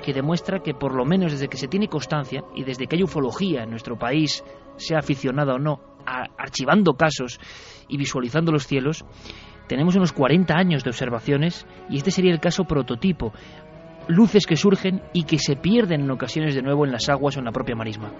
S1: que demuestra que por lo menos desde que se tiene constancia y desde que hay ufología en nuestro país, sea aficionada o no, archivando casos y visualizando los cielos, tenemos unos 40 años de observaciones y este sería el caso prototipo luces que surgen y que se pierden en ocasiones de nuevo en las aguas o en la propia marisma.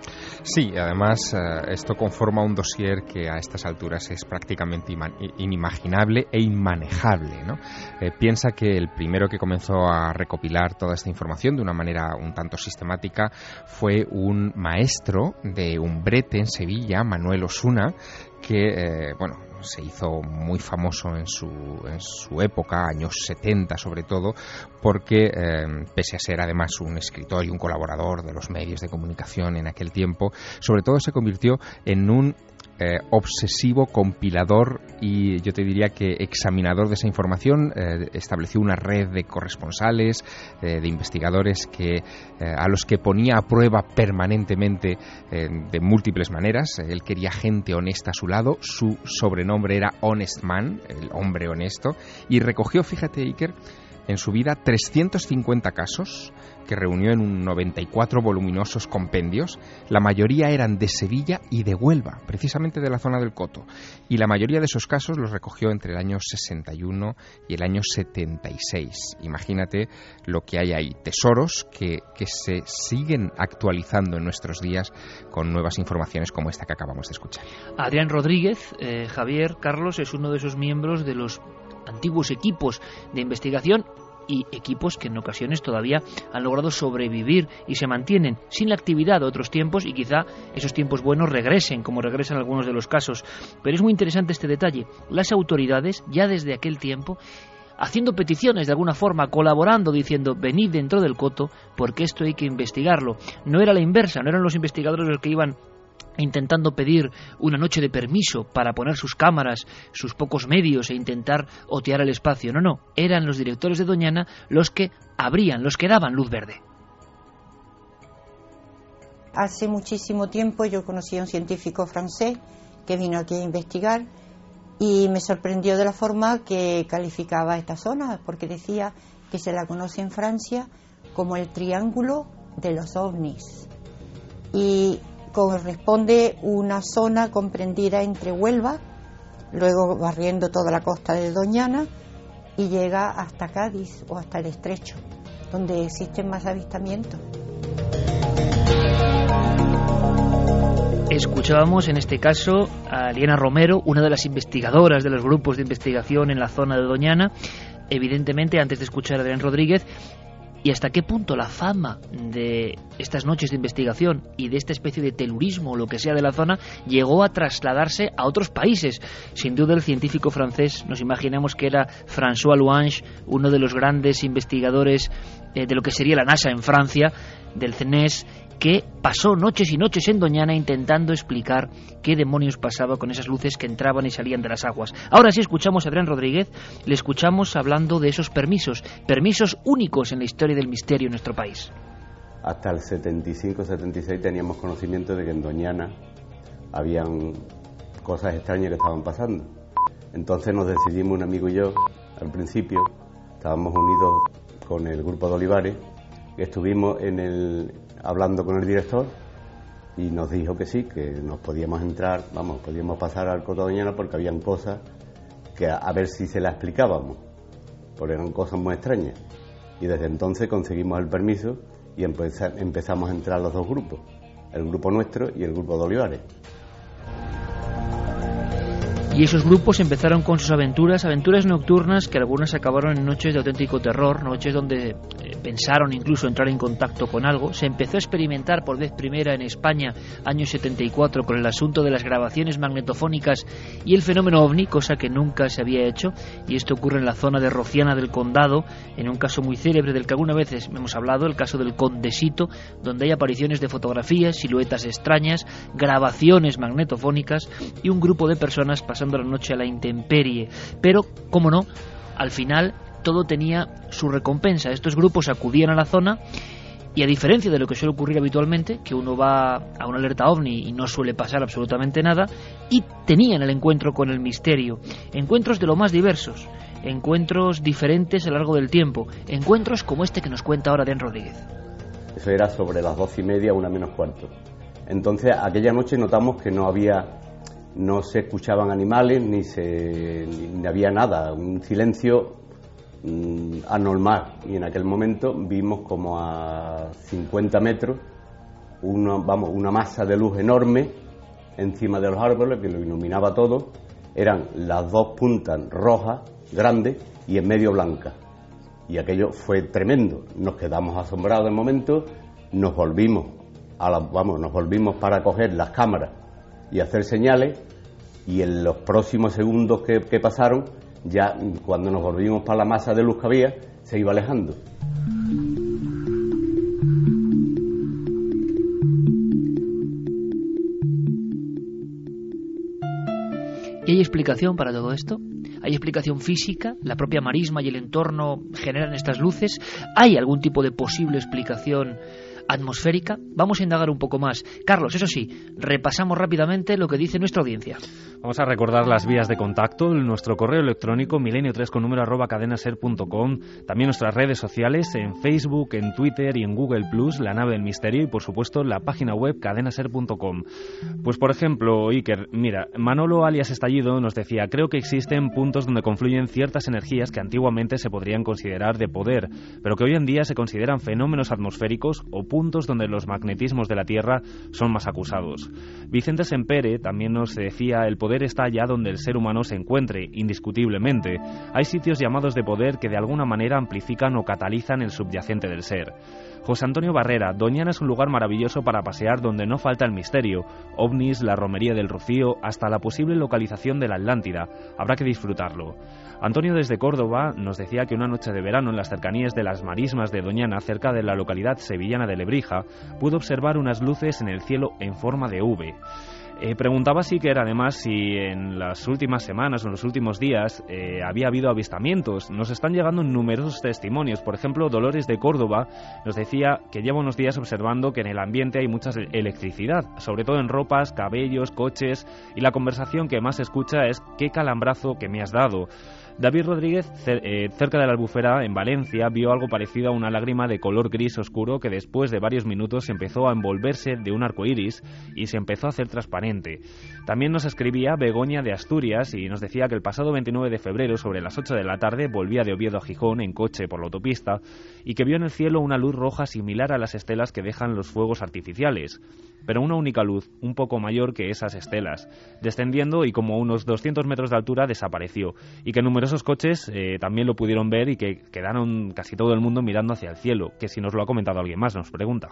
S5: Sí, además eh, esto conforma un dossier que a estas alturas es prácticamente inimaginable e inmanejable. ¿no? Eh, piensa que el primero que comenzó a recopilar toda esta información de una manera un tanto sistemática fue un maestro de un brete en Sevilla, Manuel Osuna, que, eh, bueno, se hizo muy famoso en su, en su época, años 70 sobre todo, porque eh, pese a ser además un escritor y un colaborador de los medios de comunicación en aquel tiempo, sobre todo se convirtió en un eh, obsesivo compilador y yo te diría que examinador de esa información. Eh, estableció una red de corresponsales, de investigadores que, a los que ponía a prueba permanentemente de múltiples maneras. Él quería gente honesta a su lado. Su sobrenombre era Honest Man, el hombre honesto. Y recogió, fíjate, Iker, en su vida 350 casos que reunió en un 94 voluminosos compendios. La mayoría eran de Sevilla y de Huelva, precisamente de la zona del Coto. Y la mayoría de esos casos los recogió entre el año 61 y el año 76. Imagínate lo que hay ahí. Tesoros que, que se siguen actualizando en nuestros días con nuevas informaciones como esta que acabamos de escuchar.
S1: Adrián Rodríguez, eh, Javier Carlos, es uno de esos miembros de los antiguos equipos de investigación y equipos que en ocasiones todavía han logrado sobrevivir y se mantienen sin la actividad de otros tiempos y quizá esos tiempos buenos regresen, como regresan algunos de los casos. Pero es muy interesante este detalle. Las autoridades, ya desde aquel tiempo, haciendo peticiones de alguna forma, colaborando, diciendo, venid dentro del coto, porque esto hay que investigarlo. No era la inversa, no eran los investigadores los que iban intentando pedir una noche de permiso para poner sus cámaras, sus pocos medios e intentar otear el espacio. No, no, eran los directores de Doñana los que abrían, los que daban luz verde.
S16: Hace muchísimo tiempo yo conocí a un científico francés que vino aquí a investigar y me sorprendió de la forma que calificaba esta zona, porque decía que se la conoce en Francia como el triángulo de los ovnis. Y corresponde una zona comprendida entre Huelva, luego barriendo toda la costa de Doñana y llega hasta Cádiz o hasta el Estrecho, donde existen más avistamientos.
S1: Escuchábamos en este caso a Liena Romero, una de las investigadoras de los grupos de investigación en la zona de Doñana. Evidentemente, antes de escuchar a Adrián Rodríguez, y hasta qué punto la fama de estas noches de investigación y de esta especie de telurismo o lo que sea de la zona llegó a trasladarse a otros países. Sin duda el científico francés, nos imaginamos que era François Louange, uno de los grandes investigadores eh, de lo que sería la NASA en Francia, del CNES, que pasó noches y noches en Doñana intentando explicar qué demonios pasaba con esas luces que entraban y salían de las aguas. Ahora sí escuchamos a Adrián Rodríguez, le escuchamos hablando de esos permisos, permisos únicos en la historia del misterio en nuestro país.
S17: Hasta el 75-76 teníamos conocimiento de que en Doñana habían cosas extrañas que estaban pasando. Entonces nos decidimos un amigo y yo, al principio, estábamos unidos con el grupo de Olivares estuvimos en el, hablando con el director y nos dijo que sí, que nos podíamos entrar, vamos, podíamos pasar al Coto Doñana porque habían cosas que a, ver si se las explicábamos, porque eran cosas muy extrañas. Y desde entonces conseguimos el permiso y empezamos a entrar los dos grupos, el grupo nuestro y el grupo de Olivares.
S1: Y esos grupos empezaron con sus aventuras, aventuras nocturnas que algunas acabaron en noches de auténtico terror, noches donde eh, pensaron incluso entrar en contacto con algo. Se empezó a experimentar por vez primera en España, año 74, con el asunto de las grabaciones magnetofónicas y el fenómeno ovni, cosa que nunca se había hecho. Y esto ocurre en la zona de Rociana del Condado, en un caso muy célebre del que algunas veces hemos hablado, el caso del Condesito, donde hay apariciones de fotografías, siluetas extrañas, grabaciones magnetofónicas y un grupo de personas pasando la noche a la intemperie. Pero, como no, al final todo tenía su recompensa. Estos grupos acudían a la zona y a diferencia de lo que suele ocurrir habitualmente, que uno va a una alerta ovni y no suele pasar absolutamente nada, y tenían el encuentro con el misterio. Encuentros de lo más diversos, encuentros diferentes a lo largo del tiempo, encuentros como este que nos cuenta ahora Dan Rodríguez.
S17: Eso era sobre las doce y media, una menos cuarto. Entonces, aquella noche notamos que no había no se escuchaban animales ni, se, ni había nada, un silencio mm, anormal. Y en aquel momento vimos como a 50 metros una, vamos, una masa de luz enorme encima de los árboles que lo iluminaba todo. Eran las dos puntas rojas, grandes, y en medio blancas. Y aquello fue tremendo. Nos quedamos asombrados de momento, nos volvimos, a vamos, nos volvimos para coger las cámaras y hacer señales y en los próximos segundos que, pasaron, ya cuando nos volvimos para la masa de luz que había, se iba alejando.
S1: ¿Y hay explicación para todo esto? ¿Hay explicación física? ¿La propia marisma y el entorno generan estas luces? ¿Hay algún tipo de posible explicación atmosférica? Vamos a indagar un poco más. Carlos, eso sí, repasamos rápidamente lo que dice nuestra audiencia.
S3: Vamos a recordar las vías de contacto, nuestro correo electrónico milenio3 con número arroba cadenaser.com, también nuestras redes sociales en Facebook, en Twitter y en Google Plus, La Nave del Misterio y por supuesto la página web cadenaser.com. Pues por ejemplo, Iker, mira, Manolo alias Estallido nos decía, creo que existen puntos donde confluyen ciertas energías que antiguamente se podrían considerar de poder, pero que hoy en día se consideran fenómenos atmosféricos o puntos donde los magnetismos de la Tierra son más acusados. Vicente Sempere también nos decía, el poder está allá donde el ser humano se encuentre, indiscutiblemente. Hay sitios llamados de poder que de alguna manera amplifican o catalizan el subyacente del ser. José Antonio Barrera, Doñana es un lugar maravilloso para pasear donde no falta el misterio, ovnis, la romería del Rocío, hasta la posible localización de la Atlántida. Habrá que disfrutarlo. Antonio desde Córdoba nos decía que una noche de verano en las cercanías de las marismas de Doñana, cerca de la localidad sevillana de Lebrija, pudo observar unas luces en el cielo en forma de V. Eh, preguntaba si que era además si en las últimas semanas o en los últimos días eh, había habido avistamientos. Nos están llegando numerosos testimonios. Por ejemplo, Dolores de Córdoba nos decía que lleva unos días observando que en el ambiente hay mucha electricidad, sobre todo en ropas, cabellos, coches, y la conversación que más escucha es qué calambrazo que me has dado. David Rodríguez, eh, cerca de la albufera, en Valencia, vio algo parecido a una lágrima de color gris oscuro que después de varios minutos empezó a envolverse de un arco iris y se empezó a hacer transparente. También nos escribía Begoña de Asturias y nos decía que el pasado 29 de febrero, sobre las 8 de la tarde, volvía de Oviedo a Gijón en coche por la autopista y que vio en el cielo una luz roja similar a las estelas que dejan los fuegos artificiales pero una única luz, un poco mayor que esas estelas, descendiendo y como a unos 200 metros de altura desapareció, y que numerosos coches eh, también lo pudieron ver y que quedaron casi todo el mundo mirando hacia el cielo, que si nos lo ha comentado alguien más, nos pregunta.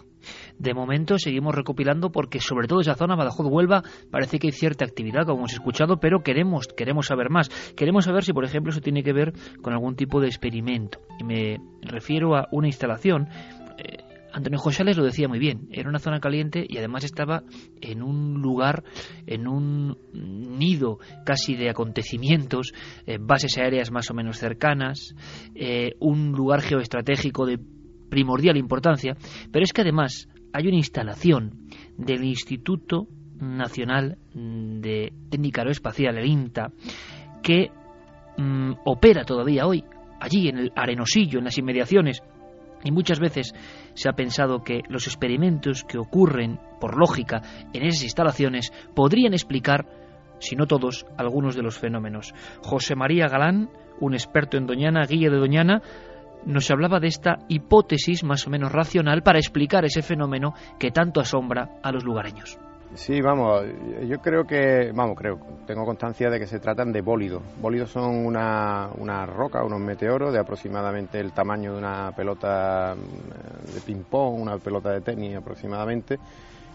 S1: De momento seguimos recopilando porque sobre todo esa zona, Badajoz-Huelva, parece que cierta actividad, como hemos escuchado, pero queremos, queremos saber más. Queremos saber si, por ejemplo, eso tiene que ver con algún tipo de experimento. Y me refiero a una instalación eh, Antonio Josales lo decía muy bien, era una zona caliente y además estaba en un lugar, en un nido casi de acontecimientos, eh, bases aéreas más o menos cercanas, eh, un lugar geoestratégico de primordial importancia, pero es que además hay una instalación del Instituto Nacional de Técnica Aeroespacial, el INTA, que mm, opera todavía hoy, allí en el Arenosillo, en las inmediaciones Y muchas veces se ha pensado que los experimentos que ocurren, por lógica, en esas instalaciones podrían explicar, si no todos, algunos de los fenómenos. José María Galán, un experto en Doñana, guía de Doñana, nos hablaba de esta hipótesis más o menos racional para explicar ese fenómeno que tanto asombra a los lugareños.
S18: Sí, vamos, yo creo que, vamos, creo, tengo constancia de que se tratan de bólidos. Bólidos son una, una roca, unos meteoros de aproximadamente el tamaño de una pelota mm, de ping-pong, una pelota de tenis aproximadamente,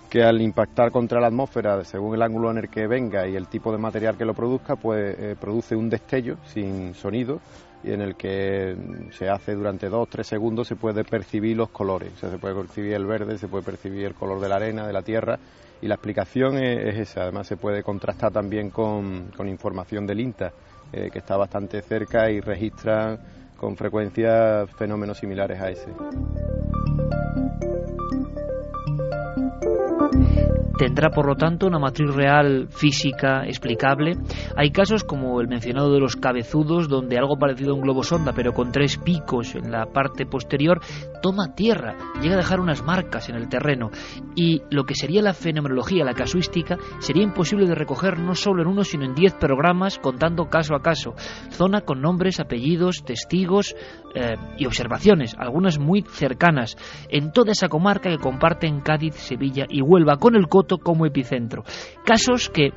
S18: que al impactar contra la atmósfera, según el ángulo en el que venga y el tipo de material que lo produzca, pues eh, produce un destello sin sonido y en el que se hace durante dos, tres segundos se puede percibir los colores, o sea, se puede percibir el verde, se puede percibir el color de la arena, de la tierra y la explicación es, esa. Además se puede contrastar también con, información del INTA, eh, que está bastante cerca y registra con frecuencia fenómenos similares a ese.
S1: Tendrá por lo tanto una matriz real física explicable. Hay casos como el mencionado de los cabezudos, donde algo parecido a un globo sonda, pero con tres picos en la parte posterior, toma tierra, llega a dejar unas marcas en el terreno. Y lo que sería la fenomenología, la casuística, sería imposible de recoger no solo en uno, sino en diez programas, contando caso a caso. Zona con nombres, apellidos, testigos eh, y observaciones, algunas muy cercanas, en toda esa comarca que comparten Cádiz, Sevilla y Huelva, con el como epicentro. Casos que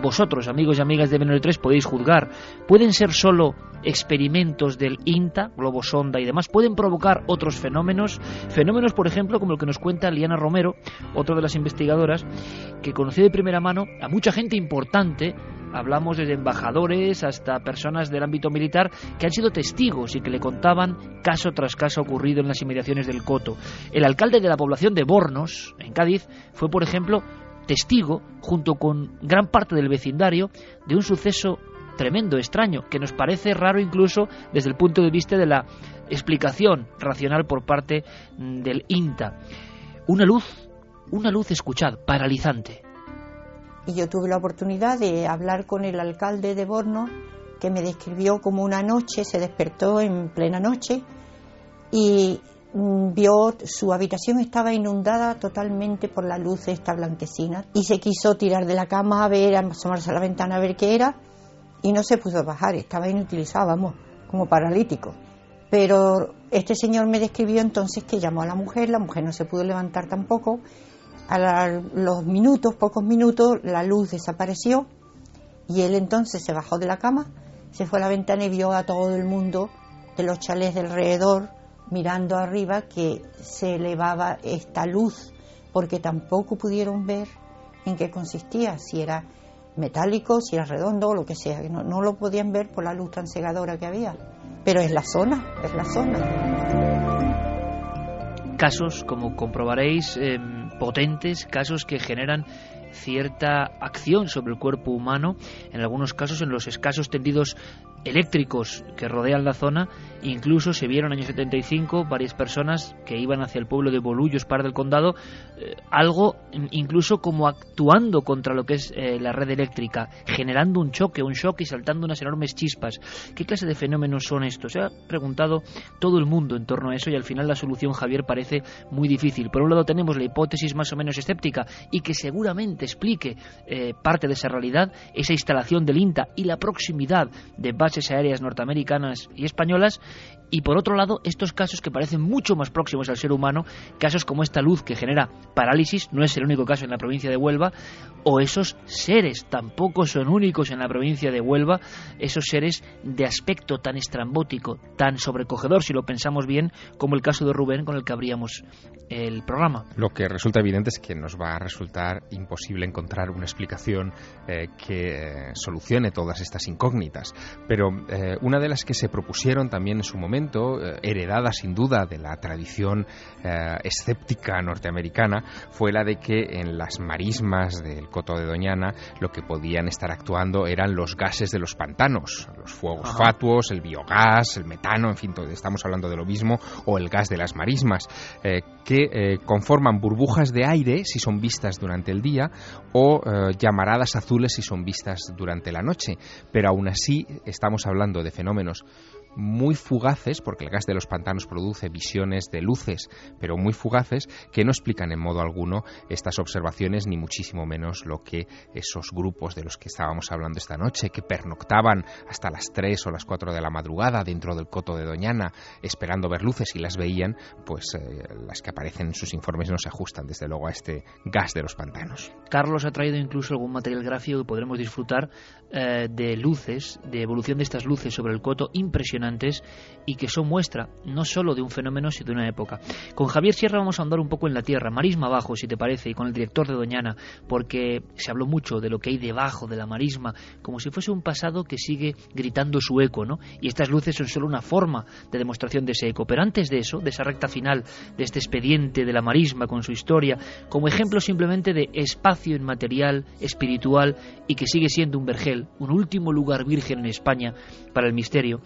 S1: vosotros, amigos y amigas de Menor 3, podéis juzgar. Pueden ser solo experimentos del INTA, globo sonda y demás, pueden provocar otros fenómenos, fenómenos, por ejemplo, como el que nos cuenta Liana Romero, otra de las investigadoras, que conoció de primera mano a mucha gente importante, hablamos desde embajadores hasta personas del ámbito militar, que han sido testigos y que le contaban caso tras caso ocurrido en las inmediaciones del Coto. El alcalde de la población de Bornos, en Cádiz, fue, por ejemplo, testigo, junto con gran parte del vecindario, de un suceso tremendo, extraño, que nos parece raro incluso desde el punto de vista de la explicación racional por parte del INTA. Una luz, una luz, escuchad, paralizante.
S16: Y yo tuve la oportunidad de hablar con el alcalde de Borno, que me describió como una noche, se despertó en plena noche y Mm, vio su habitación estaba inundada totalmente por la luz de esta blanquecina y se quiso tirar de la cama a ver, a asomarse a la ventana a ver qué era y no se pudo bajar, estaba inutilizado, como paralítico. Pero este señor me describió entonces que llamó a la mujer, la mujer no se pudo levantar tampoco. A los minutos, pocos minutos, la luz desapareció y él entonces se bajó de la cama, se fue a la ventana y vio a todo el mundo de los chalés de alrededor mirando arriba que se elevaba esta luz, porque tampoco pudieron ver en qué consistía, si era metálico, si era redondo o lo que sea, no, no lo podían ver por la luz tan cegadora que había. Pero es la zona, es la zona.
S1: Casos, como comprobaréis, em, potentes, casos que generan cierta acción sobre el cuerpo humano, en algunos casos en los escasos tendidos eléctricos que rodean la zona. Incluso se vieron en el año 75 varias personas que iban hacia el pueblo de Bolullos, par del condado, eh, algo incluso como actuando contra lo que es eh, la red eléctrica, generando un choque, un shock y saltando unas enormes chispas. ¿Qué clase de fenómenos son estos? Se ha preguntado todo el mundo en torno a eso y al final la solución, Javier, parece muy difícil. Por un lado tenemos la hipótesis más o menos escéptica y que seguramente explique eh, parte de esa realidad, esa instalación del INTA y la proximidad de bases aéreas norteamericanas y españolas, y por otro lado estos casos que parecen mucho más próximos al ser humano, casos como esta luz que genera parálisis, no es el único caso en la provincia de Huelva, o esos seres tampoco son únicos en la provincia de Huelva, esos seres de aspecto tan estrambótico, tan sobrecogedor, si lo pensamos bien, como el caso de Rubén con el que abríamos el programa.
S5: Lo que resulta evidente es que nos va a resultar imposible encontrar una explicación eh, que eh, solucione todas estas incógnitas, pero eh, una de las que se propusieron también en su momento, heredada sin duda de la tradición escéptica norteamericana, fue la de que en las marismas del Coto de Doñana lo que podían estar actuando eran los gases de los pantanos, los fuegos fatuos, el biogás, el metano, en fin, estamos hablando de lo mismo, o el gas de las marismas, que eh, conforman burbujas de aire si son vistas durante el día o eh, llamaradas azules si son vistas durante la noche. Pero aún así estamos hablando de fenómenos muy fugaces, porque el gas de los pantanos produce visiones de luces, pero muy fugaces, que no explican en modo alguno estas observaciones, ni muchísimo menos lo que esos grupos de los que estábamos hablando esta noche, que pernoctaban hasta las 3 o las 4 de la madrugada dentro del coto de Doñana, esperando ver luces y las veían, pues eh, las que aparecen en sus informes no se ajustan, desde luego, a este gas de los pantanos.
S1: Carlos ha traído incluso algún material gráfico que podremos disfrutar eh, de luces, de evolución de estas luces sobre el coto impresionantes y que son muestra no solo de un fenómeno, sino de una época. Con Javier Sierra vamos a andar un poco en la tierra, marisma abajo, si te parece, y con el director de Doñana, porque se habló mucho de lo que hay debajo de la marisma, como si fuese un pasado que sigue gritando su eco, ¿no? Y estas luces son solo una forma de demostración de ese eco. Pero antes de eso, de esa recta final, de este expediente de la marisma con su historia, como ejemplo simplemente de espacio inmaterial, espiritual y que sigue siendo un vergel, un último lugar virgen en España para el misterio.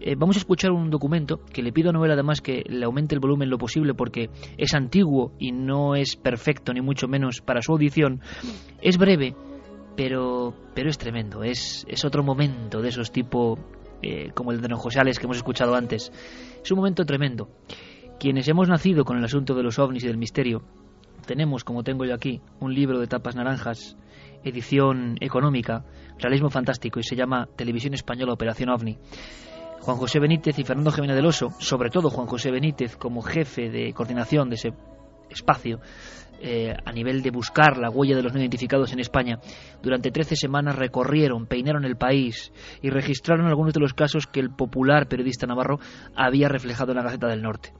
S1: Eh, vamos a escuchar un documento que le pido a Noel además que le aumente el volumen lo posible porque es antiguo y no es perfecto ni mucho menos para su audición. Es breve, pero, pero es tremendo. Es, es otro momento de esos tipo eh, como el de Don José que hemos escuchado antes. Es un momento tremendo. Quienes hemos nacido con el asunto de los ovnis y del misterio, tenemos, como tengo yo aquí, un libro de tapas naranjas, edición económica, realismo fantástico, y se llama Televisión Española Operación OVNI. Juan José Benítez y Fernando Jiménez del Oso, sobre todo Juan José Benítez como jefe de coordinación de ese espacio, eh, a nivel de buscar la huella de los no identificados en España, durante 13 semanas recorrieron, peinaron el país y registraron algunos de los casos que el popular periodista navarro había reflejado en la Gaceta del Norte.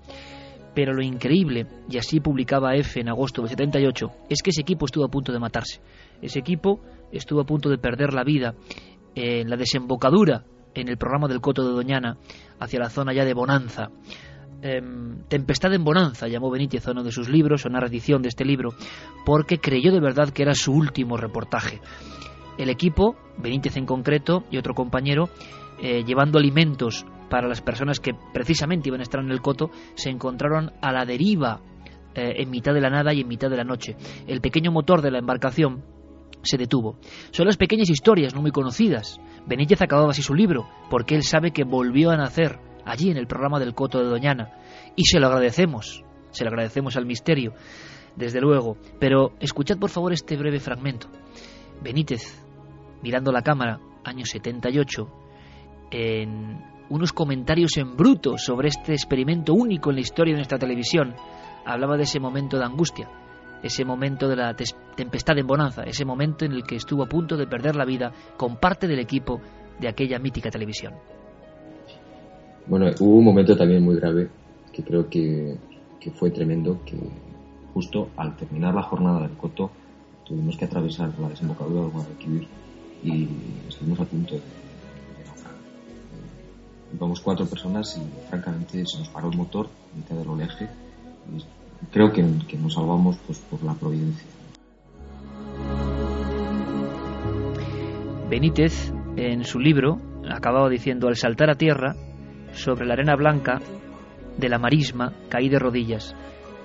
S1: Pero lo increíble, y así publicaba F en agosto de 78, es que ese equipo estuvo a punto de matarse. Ese equipo estuvo a punto de perder la vida en la desembocadura en el programa del Coto de Doñana hacia la zona ya de Bonanza. Em, Tempestad en Bonanza llamó Benítez a uno de sus libros, una reedición de este libro, porque creyó de verdad que era su último reportaje. El equipo, Benítez en concreto y otro compañero, eh, llevando alimentos para las personas que precisamente iban a estar en el coto, se encontraron a la deriva eh, en mitad de la nada y en mitad de la noche. El pequeño motor de la embarcación se detuvo. Son las pequeñas historias no muy conocidas. Benítez acababa así su libro, porque él sabe que volvió a nacer allí en el programa del Coto de Doñana. Y se lo agradecemos, se lo agradecemos al misterio, desde luego. Pero escuchad por favor este breve fragmento. Benítez, mirando la cámara, año 78, en unos comentarios en bruto sobre este experimento único en la historia de nuestra televisión, hablaba de ese momento de angustia, ese momento de la tempestad en bonanza, ese momento en el que estuvo a punto de perder la vida con parte del equipo de aquella mítica televisión.
S19: Bueno, hubo un momento también muy grave que creo que, que fue tremendo, que justo al terminar la jornada del Coto tuvimos que atravesar la desembocadura del Guadalquivir y estuvimos a punto de. Íbamos cuatro personas y francamente se nos paró el motor en mitad del oleaje creo que, nos salvamos pues, por la providencia.
S1: Benítez, en su libro, acababa diciendo, al saltar a tierra, sobre la arena blanca de la marisma, caí de rodillas,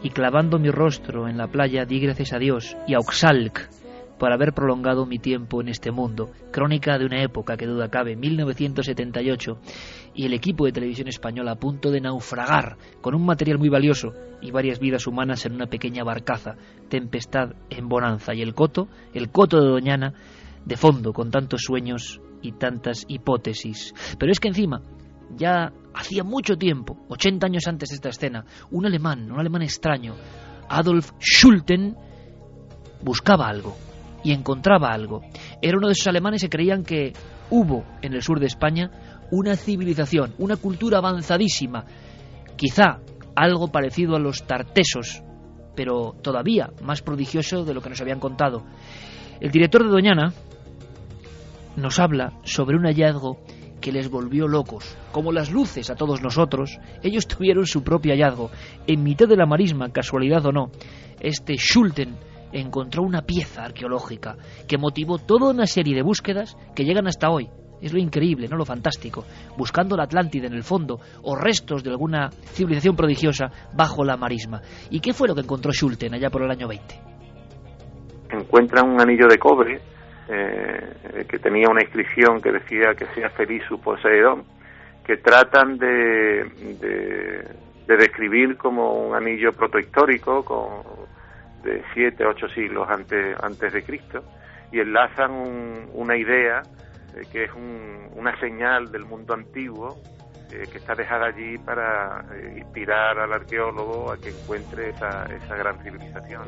S1: y clavando mi rostro en la playa di gracias a Dios y a Oxalc por haber prolongado mi tiempo en este mundo. Crónica de una época que duda cabe, 1978, y el equipo de televisión española a punto de naufragar con un material muy valioso y varias vidas humanas en una pequeña barcaza, tempestad en bonanza, y el coto, el coto de Doñana, de fondo, con tantos sueños y tantas hipótesis. Pero es que encima, ya hacía mucho tiempo, 80 años antes de esta escena, un alemán, un alemán extraño, Adolf Schulten, buscaba algo y encontraba algo. Era uno de esos alemanes que creían que hubo en el sur de España una civilización, una cultura avanzadísima, quizá algo parecido a los tartesos, pero todavía más prodigioso de lo que nos habían contado. El director de Doñana nos habla sobre un hallazgo que les volvió locos. Como las luces a todos nosotros, ellos <laughs> tuvieron su propio hallazgo. En mitad de la marisma, casualidad o no, este Schulten encontró una pieza arqueológica que motivó toda una serie de búsquedas que llegan hasta hoy. Es lo increíble, no lo fantástico. Buscando la Atlántida en el fondo o restos de alguna civilización prodigiosa bajo la marisma. ¿Y qué fue lo que encontró Schulten allá por el año 20?
S14: Encuentra un anillo de cobre eh, que tenía una inscripción que decía que sea feliz su poseedor, que tratan de, de, describir como un anillo protohistórico con, de siete, ocho siglos antes, antes de Cristo y enlazan una idea eh, que es una señal del mundo antiguo eh, que está dejada allí para eh, inspirar al arqueólogo a que encuentre esa, esa gran civilización.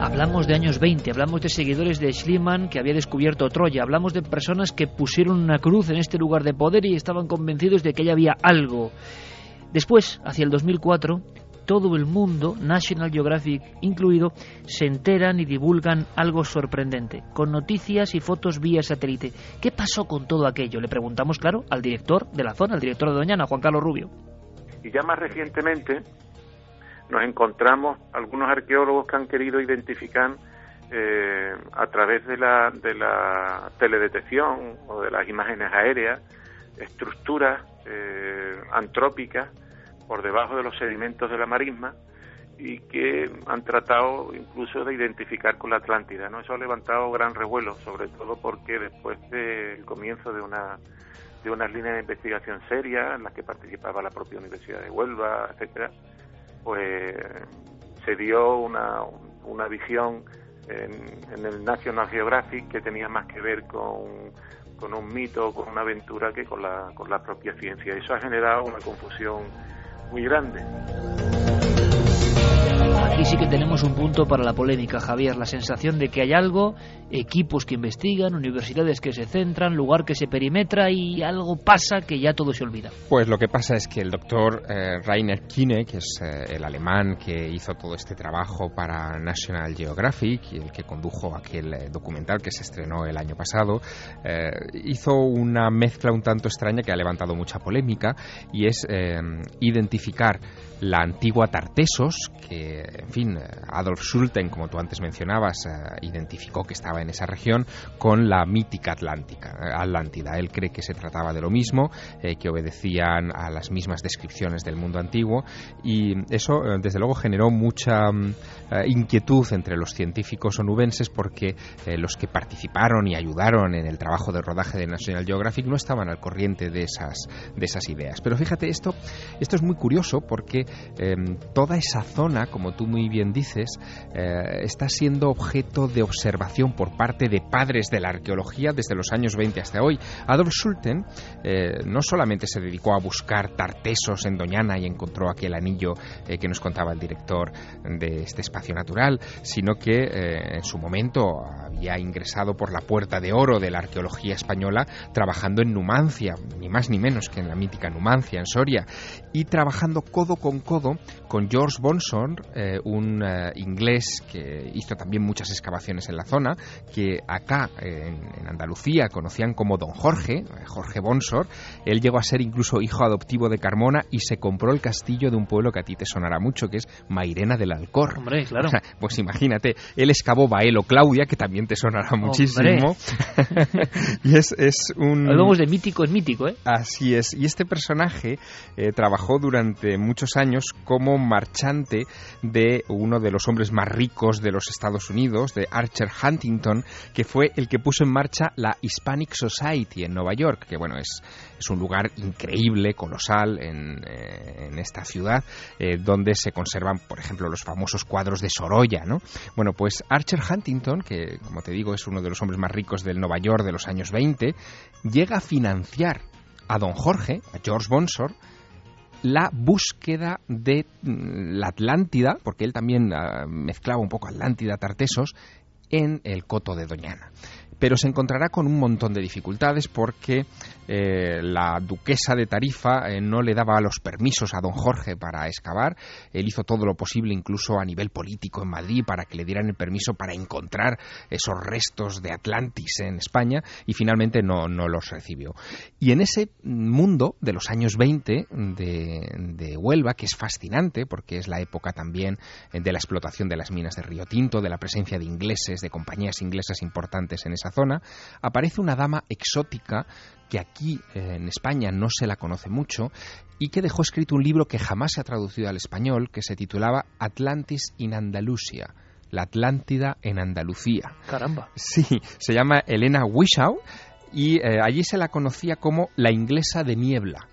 S1: Hablamos de años 20, hablamos de seguidores de Schliemann que había descubierto Troya, hablamos de personas que pusieron una cruz en este lugar de poder y estaban convencidos de que allá había algo. Después, hacia el 2004, todo el mundo, National Geographic incluido, se enteran y divulgan algo sorprendente, con noticias y fotos vía satélite. ¿Qué pasó con todo aquello? Le preguntamos, claro, al director de la zona, al director de Doñana, Juan Carlos Rubio.
S14: Y ya más recientemente, nos encontramos algunos arqueólogos que han querido identificar eh, a través de la, de la teledetección o de las imágenes aéreas estructuras eh, antrópicas por debajo de los sedimentos de la marisma y que han tratado incluso de identificar con la Atlántida. ¿no? Eso ha levantado gran revuelo, sobre todo porque después del comienzo de una de unas líneas de investigación serias en las que participaba la propia Universidad de Huelva, etcétera, pues se dio una, una visión en, el National Geographic que tenía más que ver con, con un mito, con una aventura que con la, con la propia ciencia. Eso ha generado una confusión muy grande.
S1: Aquí sí que tenemos un punto para la polémica, Javier, la sensación de que hay algo, equipos que investigan, universidades que se centran, lugar que se perimetra y algo pasa que ya todo se olvida.
S5: Pues lo que pasa es que el doctor eh, Rainer Kine, que es eh, el alemán que hizo todo este trabajo para National Geographic y el que condujo aquel eh, documental que se estrenó el año pasado, hizo una mezcla un tanto extraña que ha levantado mucha polémica y es identificar la antigua Tartesos, que, en fin, Adolf Schulten, como tú antes mencionabas, eh, identificó que estaba en esa región, con la mítica Atlántica, eh, Atlántida. Él cree que se trataba de lo mismo, eh, que obedecían a las mismas descripciones del mundo antiguo, y eso, desde luego, generó mucha mm, inquietud entre los científicos onubenses porque los que participaron y ayudaron en el trabajo de rodaje de National Geographic no estaban al corriente de esas, de esas ideas. Pero fíjate, esto, esto es muy curioso porque Em, toda esa zona, como tú muy bien dices, eh, está siendo objeto de observación por parte de padres de la arqueología desde los años 20 hasta hoy. Adolf Schulten eh, no solamente se dedicó a buscar tartesos en Doñana y encontró aquel anillo eh, que nos contaba el director de este espacio natural, sino que en su momento había ingresado por la puerta de oro de la arqueología española trabajando en Numancia, ni más ni menos que en la mítica Numancia, en Soria, y trabajando codo con codo con George Bonson, eh, un eh, inglés que hizo también muchas excavaciones en la zona, que acá en, Andalucía conocían como Don Jorge, eh, Jorge Bonsor. Él llegó a ser incluso hijo adoptivo de Carmona y se compró el castillo de un pueblo que a ti te sonará mucho, que es Mairena del Alcor.
S1: Hombre, claro. <laughs>
S5: pues imagínate, él excavó Baelo Claudia, que también te sonará muchísimo. <laughs> y es, es un...
S1: Hablamos de mítico, es mítico, ¿eh?
S5: Así es. Y este personaje trabajó durante muchos años como marchante de uno de los hombres más ricos de los Estados Unidos, de Archer Huntington, que fue el que puso en marcha la Hispanic Society en Nueva York, que bueno, es, es un lugar increíble, colosal en, eh, esta ciudad, eh, donde se conservan, por ejemplo, los famosos cuadros de Sorolla, ¿no? Bueno, pues Archer Huntington, que como te digo es uno de los hombres más ricos del Nueva York de los años 20, llega a financiar a don Jorge, a George Bonsor, la búsqueda de mm, la Atlántida, porque él también ah, mezclaba un poco Atlántida, Tartesos, en el coto de Doñana. Pero se encontrará con un montón de dificultades porque eh, la duquesa de Tarifa eh, no le daba los permisos a don Jorge para excavar. Él hizo todo lo posible, incluso a nivel político en Madrid, para que le dieran el permiso para encontrar esos restos de Atlantis en España y finalmente no, no los recibió. Y en ese mundo de los años 20 de, de Huelva, que es fascinante porque es la época también de la explotación de las minas de Río Tinto, de la presencia de ingleses, de compañías inglesas importantes en esa zona, aparece una dama exótica que aquí eh, en España no se la conoce mucho y que dejó escrito un libro que jamás se ha traducido al español, que se titulaba Atlantis in Andalusia. La Atlántida en Andalucía.
S1: Caramba.
S5: Sí, se llama Elena Wishaw y eh, allí se la conocía como la inglesa de niebla.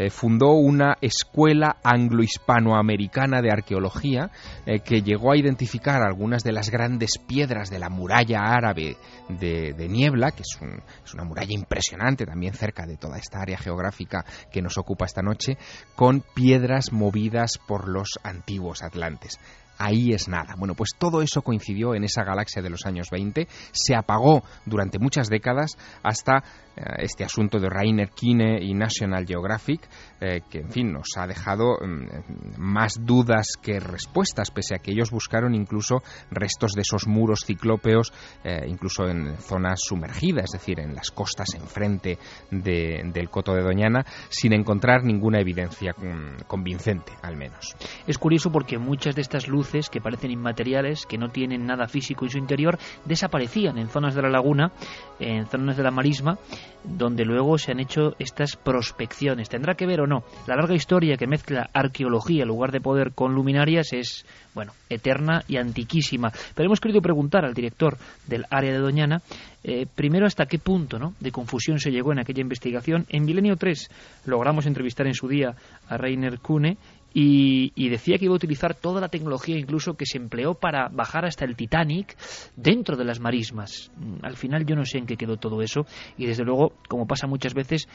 S5: Eh, fundó una escuela anglo-hispanoamericana de arqueología eh, que llegó a identificar algunas de las grandes piedras de la muralla árabe de, Niebla, que es, es, una muralla impresionante también cerca de toda esta área geográfica que nos ocupa esta noche, con piedras movidas por los antiguos atlantes ahí es nada. Bueno, pues todo eso coincidió en esa galaxia de los años 20, se apagó durante muchas décadas hasta este asunto de Rainer Kine y National Geographic, eh, que en fin nos ha dejado mm, más dudas que respuestas, pese a que ellos buscaron incluso restos de esos muros ciclópeos, eh, incluso en zonas sumergidas, es decir, en las costas enfrente del Coto de Doñana, sin encontrar ninguna evidencia mm, convincente, al menos.
S1: Es curioso porque muchas de estas luces que parecen inmateriales, que no tienen nada físico en su interior, desaparecían en zonas de la laguna, en zonas de la marisma, donde luego se han hecho estas prospecciones. ¿Tendrá que ver o no? La larga historia que mezcla arqueología lugar de poder con luminarias es, bueno, eterna y antiquísima. Pero hemos querido preguntar al director del área de Doñana, eh, primero hasta qué punto ¿no? de confusión se llegó en aquella investigación. En Milenio 3 logramos entrevistar en su día a Rainer Kuhne y, decía que iba a utilizar toda la tecnología incluso que se empleó para bajar hasta el Titanic dentro de las marismas. Mm, al final yo no sé en qué quedó todo eso y desde luego, como pasa muchas veces,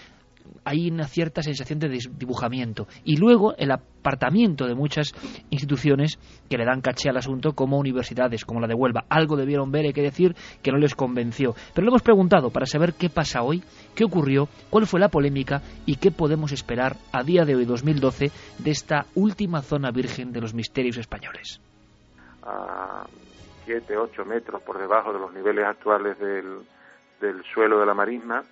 S1: hay una cierta sensación de dibujamiento. Y luego el apartamiento de muchas instituciones que le dan caché al asunto, como universidades, como la de Huelva. Algo debieron ver, hay que decir, que no les convenció. Pero lo hemos preguntado para saber qué pasa hoy, qué ocurrió, cuál fue la polémica y qué podemos esperar a día de hoy, 2012, de esta última zona virgen de los misterios españoles.
S14: A 7, 8 metros por debajo de los niveles actuales del, del suelo de la marisma,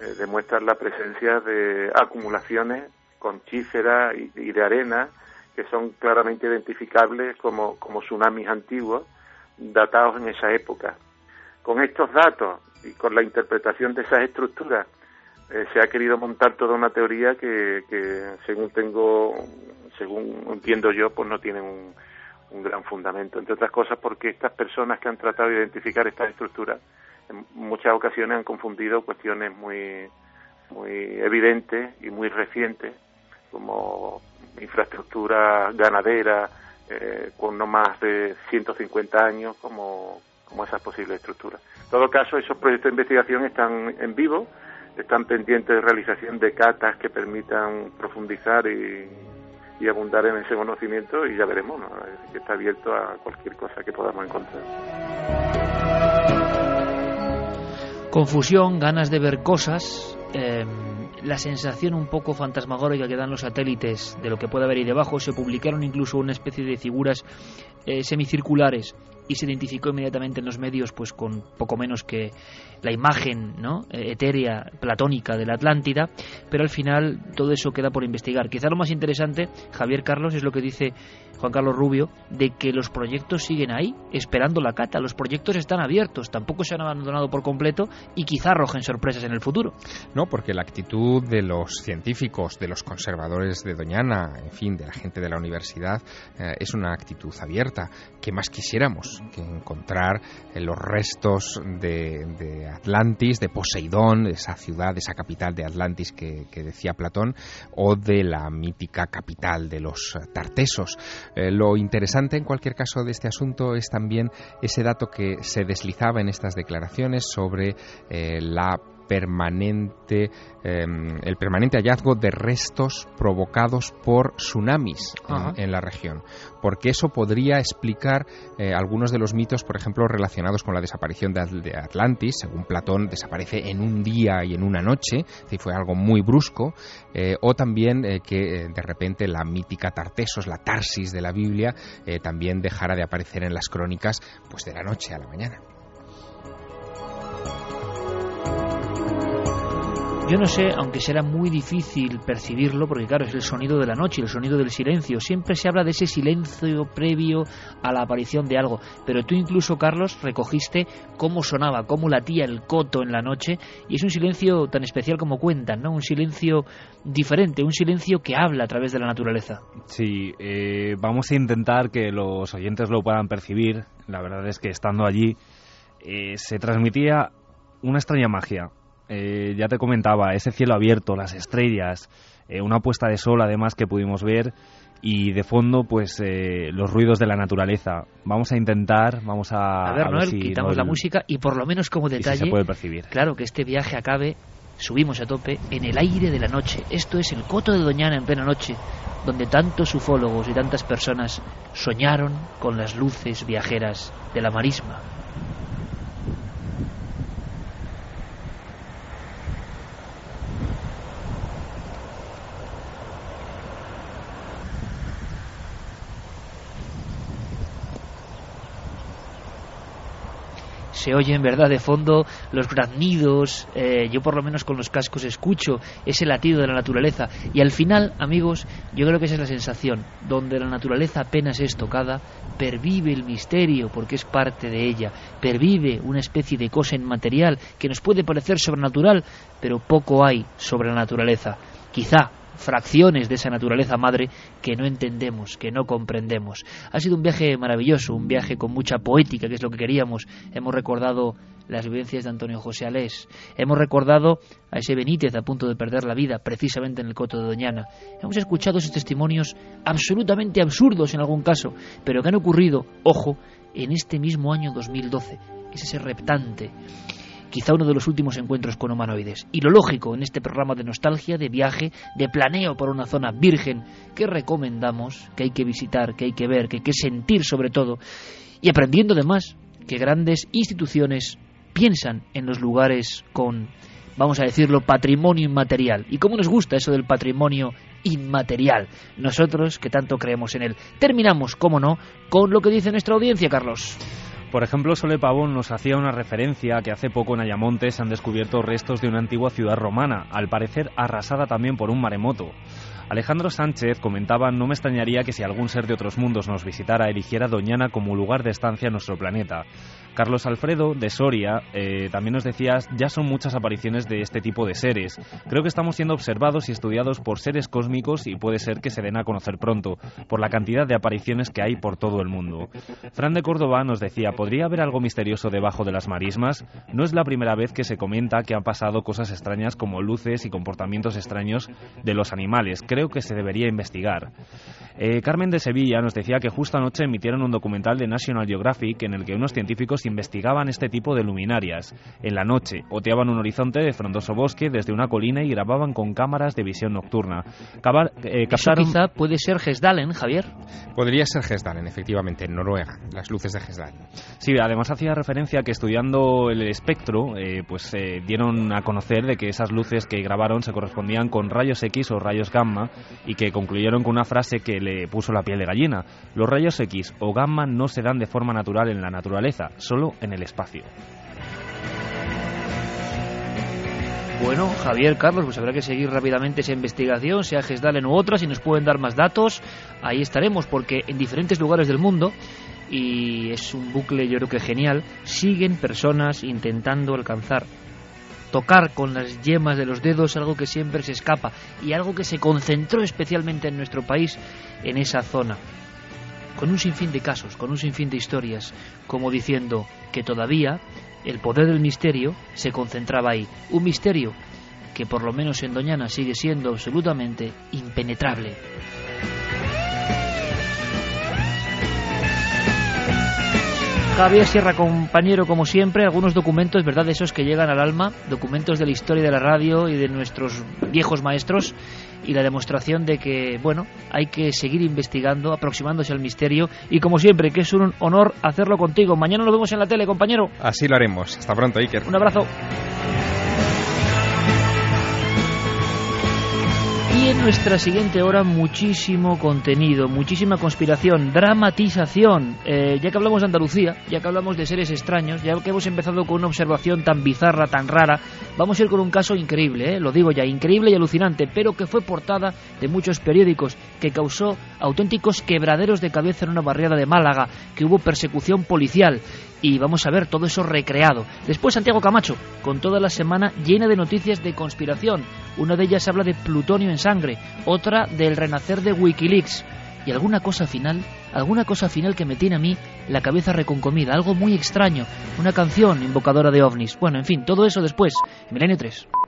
S14: eh, demuestran la presencia de acumulaciones con chífera y, de arena que son claramente identificables como, tsunamis antiguos datados en esa época. Con estos datos y con la interpretación de esas estructuras eh, se ha querido montar toda una teoría que, que, según tengo, según entiendo yo, pues no tiene un, un gran fundamento. Entre otras cosas porque estas personas que han tratado de identificar estas estructuras en muchas ocasiones han confundido cuestiones muy, muy evidentes y muy recientes, como infraestructura ganadera eh, con no más de 150 años, como, como esas posibles estructuras. En todo caso, esos proyectos de investigación están en vivo, están pendientes de realización de catas que permitan profundizar y, y abundar en ese conocimiento y ya veremos, que está abierto a cualquier cosa que podamos encontrar.
S1: Confusión, ganas de ver cosas, em, la sensación un poco fantasmagórica que dan los satélites de lo que puede haber ahí debajo. Se publicaron incluso una especie de figuras eh, semicirculares y se identificó inmediatamente en los medios pues con poco menos que la imagen ¿no? Eh, etérea platónica de la Atlántida, pero al final todo eso queda por investigar. Quizá lo más interesante, Javier Carlos, es lo que dice Juan Carlos Rubio, de que los proyectos siguen ahí, esperando la cata. Los proyectos están abiertos, tampoco se han abandonado por completo y quizá arrojen sorpresas en el futuro.
S5: No, porque la actitud de los científicos, de los conservadores de Doñana, en fin, de la gente de la universidad, eh, es una actitud abierta. ¿Qué más quisiéramos? Que encontrar eh, los restos de, Atlantis, de Poseidón, de esa ciudad, de esa capital de Atlantis que, que decía Platón, o de la mítica capital de los Tartesos. Eh, lo interesante en cualquier caso de este asunto es también ese dato que se deslizaba en estas declaraciones sobre eh, la permanente, em, el permanente hallazgo de restos provocados por tsunamis en, la región, porque eso podría explicar eh, algunos de los mitos, por ejemplo, relacionados con la desaparición de, Atlantis. Según Platón, desaparece en un día y en una noche, si fue algo muy brusco, eh, o también eh, que de repente la mítica Tartesos, la Tarsis de la Biblia, también dejara de aparecer en las crónicas, pues de la noche a la mañana.
S1: Yo no sé, aunque será muy difícil percibirlo, porque claro, es el sonido de la noche, el sonido del silencio. Siempre se habla de ese silencio previo a la aparición de algo. Pero tú incluso, Carlos, recogiste cómo sonaba, cómo latía el coto en la noche. Y es un silencio tan especial como cuentan, ¿no? Un silencio diferente, un silencio que habla a través de la naturaleza.
S3: Sí, eh, vamos a intentar que los oyentes lo puedan percibir. La verdad es que estando allí eh, se transmitía una extraña magia eh, ya te comentaba, ese cielo abierto, las estrellas, eh, una puesta de sol además que pudimos ver y de fondo pues eh, los ruidos de la naturaleza. Vamos a intentar, vamos a...
S1: A ver,
S3: a
S1: Noel,
S3: si
S1: quitamos
S3: Noel-
S1: la música y por lo menos como
S3: si
S1: detalle...
S3: se puede percibir.
S1: Claro, que este viaje acabe, subimos a tope, en el aire de la noche. Esto es el Coto de Doñana en plena noche, donde tantos ufólogos y tantas personas soñaron con las luces viajeras de la marisma. Se oyen, ¿verdad?, de fondo los graznidos, eh, yo por lo menos con los cascos escucho ese latido de la naturaleza. Y al final, amigos, yo creo que esa es la sensación, donde la naturaleza apenas es tocada, pervive el misterio porque es parte de ella, pervive una especie de cosa inmaterial que nos puede parecer sobrenatural, pero poco hay sobre la naturaleza. Quizá fracciones de esa naturaleza madre que no entendemos, que no comprendemos. Ha sido un viaje maravilloso, un viaje con mucha poética, que es lo que queríamos. Hemos recordado las vivencias de Antonio José Alés. Hemos recordado a ese Benítez a punto de perder la vida, precisamente en el Coto de Doñana. Hemos escuchado esos testimonios absolutamente absurdos en algún caso, pero que han ocurrido, ojo, en este mismo año 2012, que es ese reptante quizá uno de los últimos encuentros con humanoides. Y lo lógico en este programa de nostalgia, de viaje, de planeo por una zona virgen que recomendamos, que hay que visitar, que hay que ver, que hay que sentir sobre todo, y aprendiendo además que grandes instituciones piensan en los lugares con, vamos a decirlo, patrimonio inmaterial. ¿Y cómo nos gusta eso del patrimonio inmaterial? Nosotros que tanto creemos en él. Terminamos, como no, con lo que dice nuestra audiencia, Carlos.
S3: Por ejemplo, Sole Pavón nos hacía una referencia a que hace poco en Ayamonte se han descubierto restos de una antigua ciudad romana, al parecer arrasada también por un maremoto. Alejandro Sánchez comentaba, no me extrañaría que si algún ser de otros mundos nos visitara, eligiera Doñana como lugar de estancia en nuestro planeta. Carlos Alfredo, de Soria, eh, también nos decía, ya son muchas apariciones de este tipo de seres. Creo que estamos siendo observados y estudiados por seres cósmicos y puede ser que se den a conocer pronto, por la cantidad de apariciones que hay por todo el mundo. Fran de Córdoba nos decía, ¿podría haber algo misterioso debajo de las marismas? No es la primera vez que se comenta que han pasado cosas extrañas como luces y comportamientos extraños de los animales. Creo que se debería investigar. Eh, Carmen de Sevilla nos decía que justo anoche emitieron un documental de National Geographic en el que unos científicos investigaban este tipo de luminarias. En la noche, oteaban un horizonte de frondoso bosque desde una colina y grababan con cámaras de visión nocturna. Caba- eh,
S1: Eso
S3: captaron...
S1: quizá puede ser Gesdalen, Javier.
S5: Podría ser Gesdalen, efectivamente, en Noruega, las luces de Gesdalen.
S3: Sí, además hacía referencia a que estudiando el espectro, eh, pues eh, dieron a conocer de que esas luces que grabaron se correspondían con rayos X o rayos gamma y que concluyeron con una frase que le puso la piel de gallina. Los rayos X o gamma no se dan de forma natural en la naturaleza, solo en el espacio.
S1: Bueno, Javier, Carlos, pues habrá que seguir rápidamente esa investigación, sea Gesdalen u otra, si nos pueden dar más datos, ahí estaremos, porque en diferentes lugares del mundo, y es un bucle yo creo que genial, siguen personas intentando alcanzar, tocar con las yemas de los dedos algo que siempre se escapa, y algo que se concentró especialmente en nuestro país, en esa zona con un sinfín de casos, con un sinfín de historias, como diciendo que todavía el poder del misterio se concentraba ahí. Un misterio que por lo menos en Doñana sigue siendo absolutamente impenetrable. Javier Sierra, compañero, como siempre, algunos documentos, ¿verdad?, de esos que llegan al alma, documentos de la historia de la radio y de nuestros viejos maestros, y la demostración de que, bueno, hay que seguir investigando, aproximándose al misterio, y como siempre, que es un honor hacerlo contigo. Mañana nos vemos en la tele, compañero.
S5: Así lo haremos. Hasta pronto, Iker.
S1: Un abrazo. Y en nuestra siguiente hora muchísimo contenido, muchísima conspiración, dramatización. Eh, ya que hablamos de Andalucía, ya que hablamos de seres extraños, ya que hemos empezado con una observación tan bizarra, tan rara, vamos a ir con un caso increíble, eh, lo digo ya, increíble y alucinante, pero que fue portada de muchos periódicos, que causó auténticos quebraderos de cabeza en una barriada de Málaga, que hubo persecución policial. Y vamos a ver todo eso recreado. Después Santiago Camacho, con toda la semana llena de noticias de conspiración. Una de ellas habla de plutonio en sangre, otra del renacer de Wikileaks. y alguna cosa final, alguna cosa final que me tiene a mí la cabeza reconcomida, algo muy extraño, una canción invocadora de ovnis. Bueno, en fin, todo eso después, Milenio 3.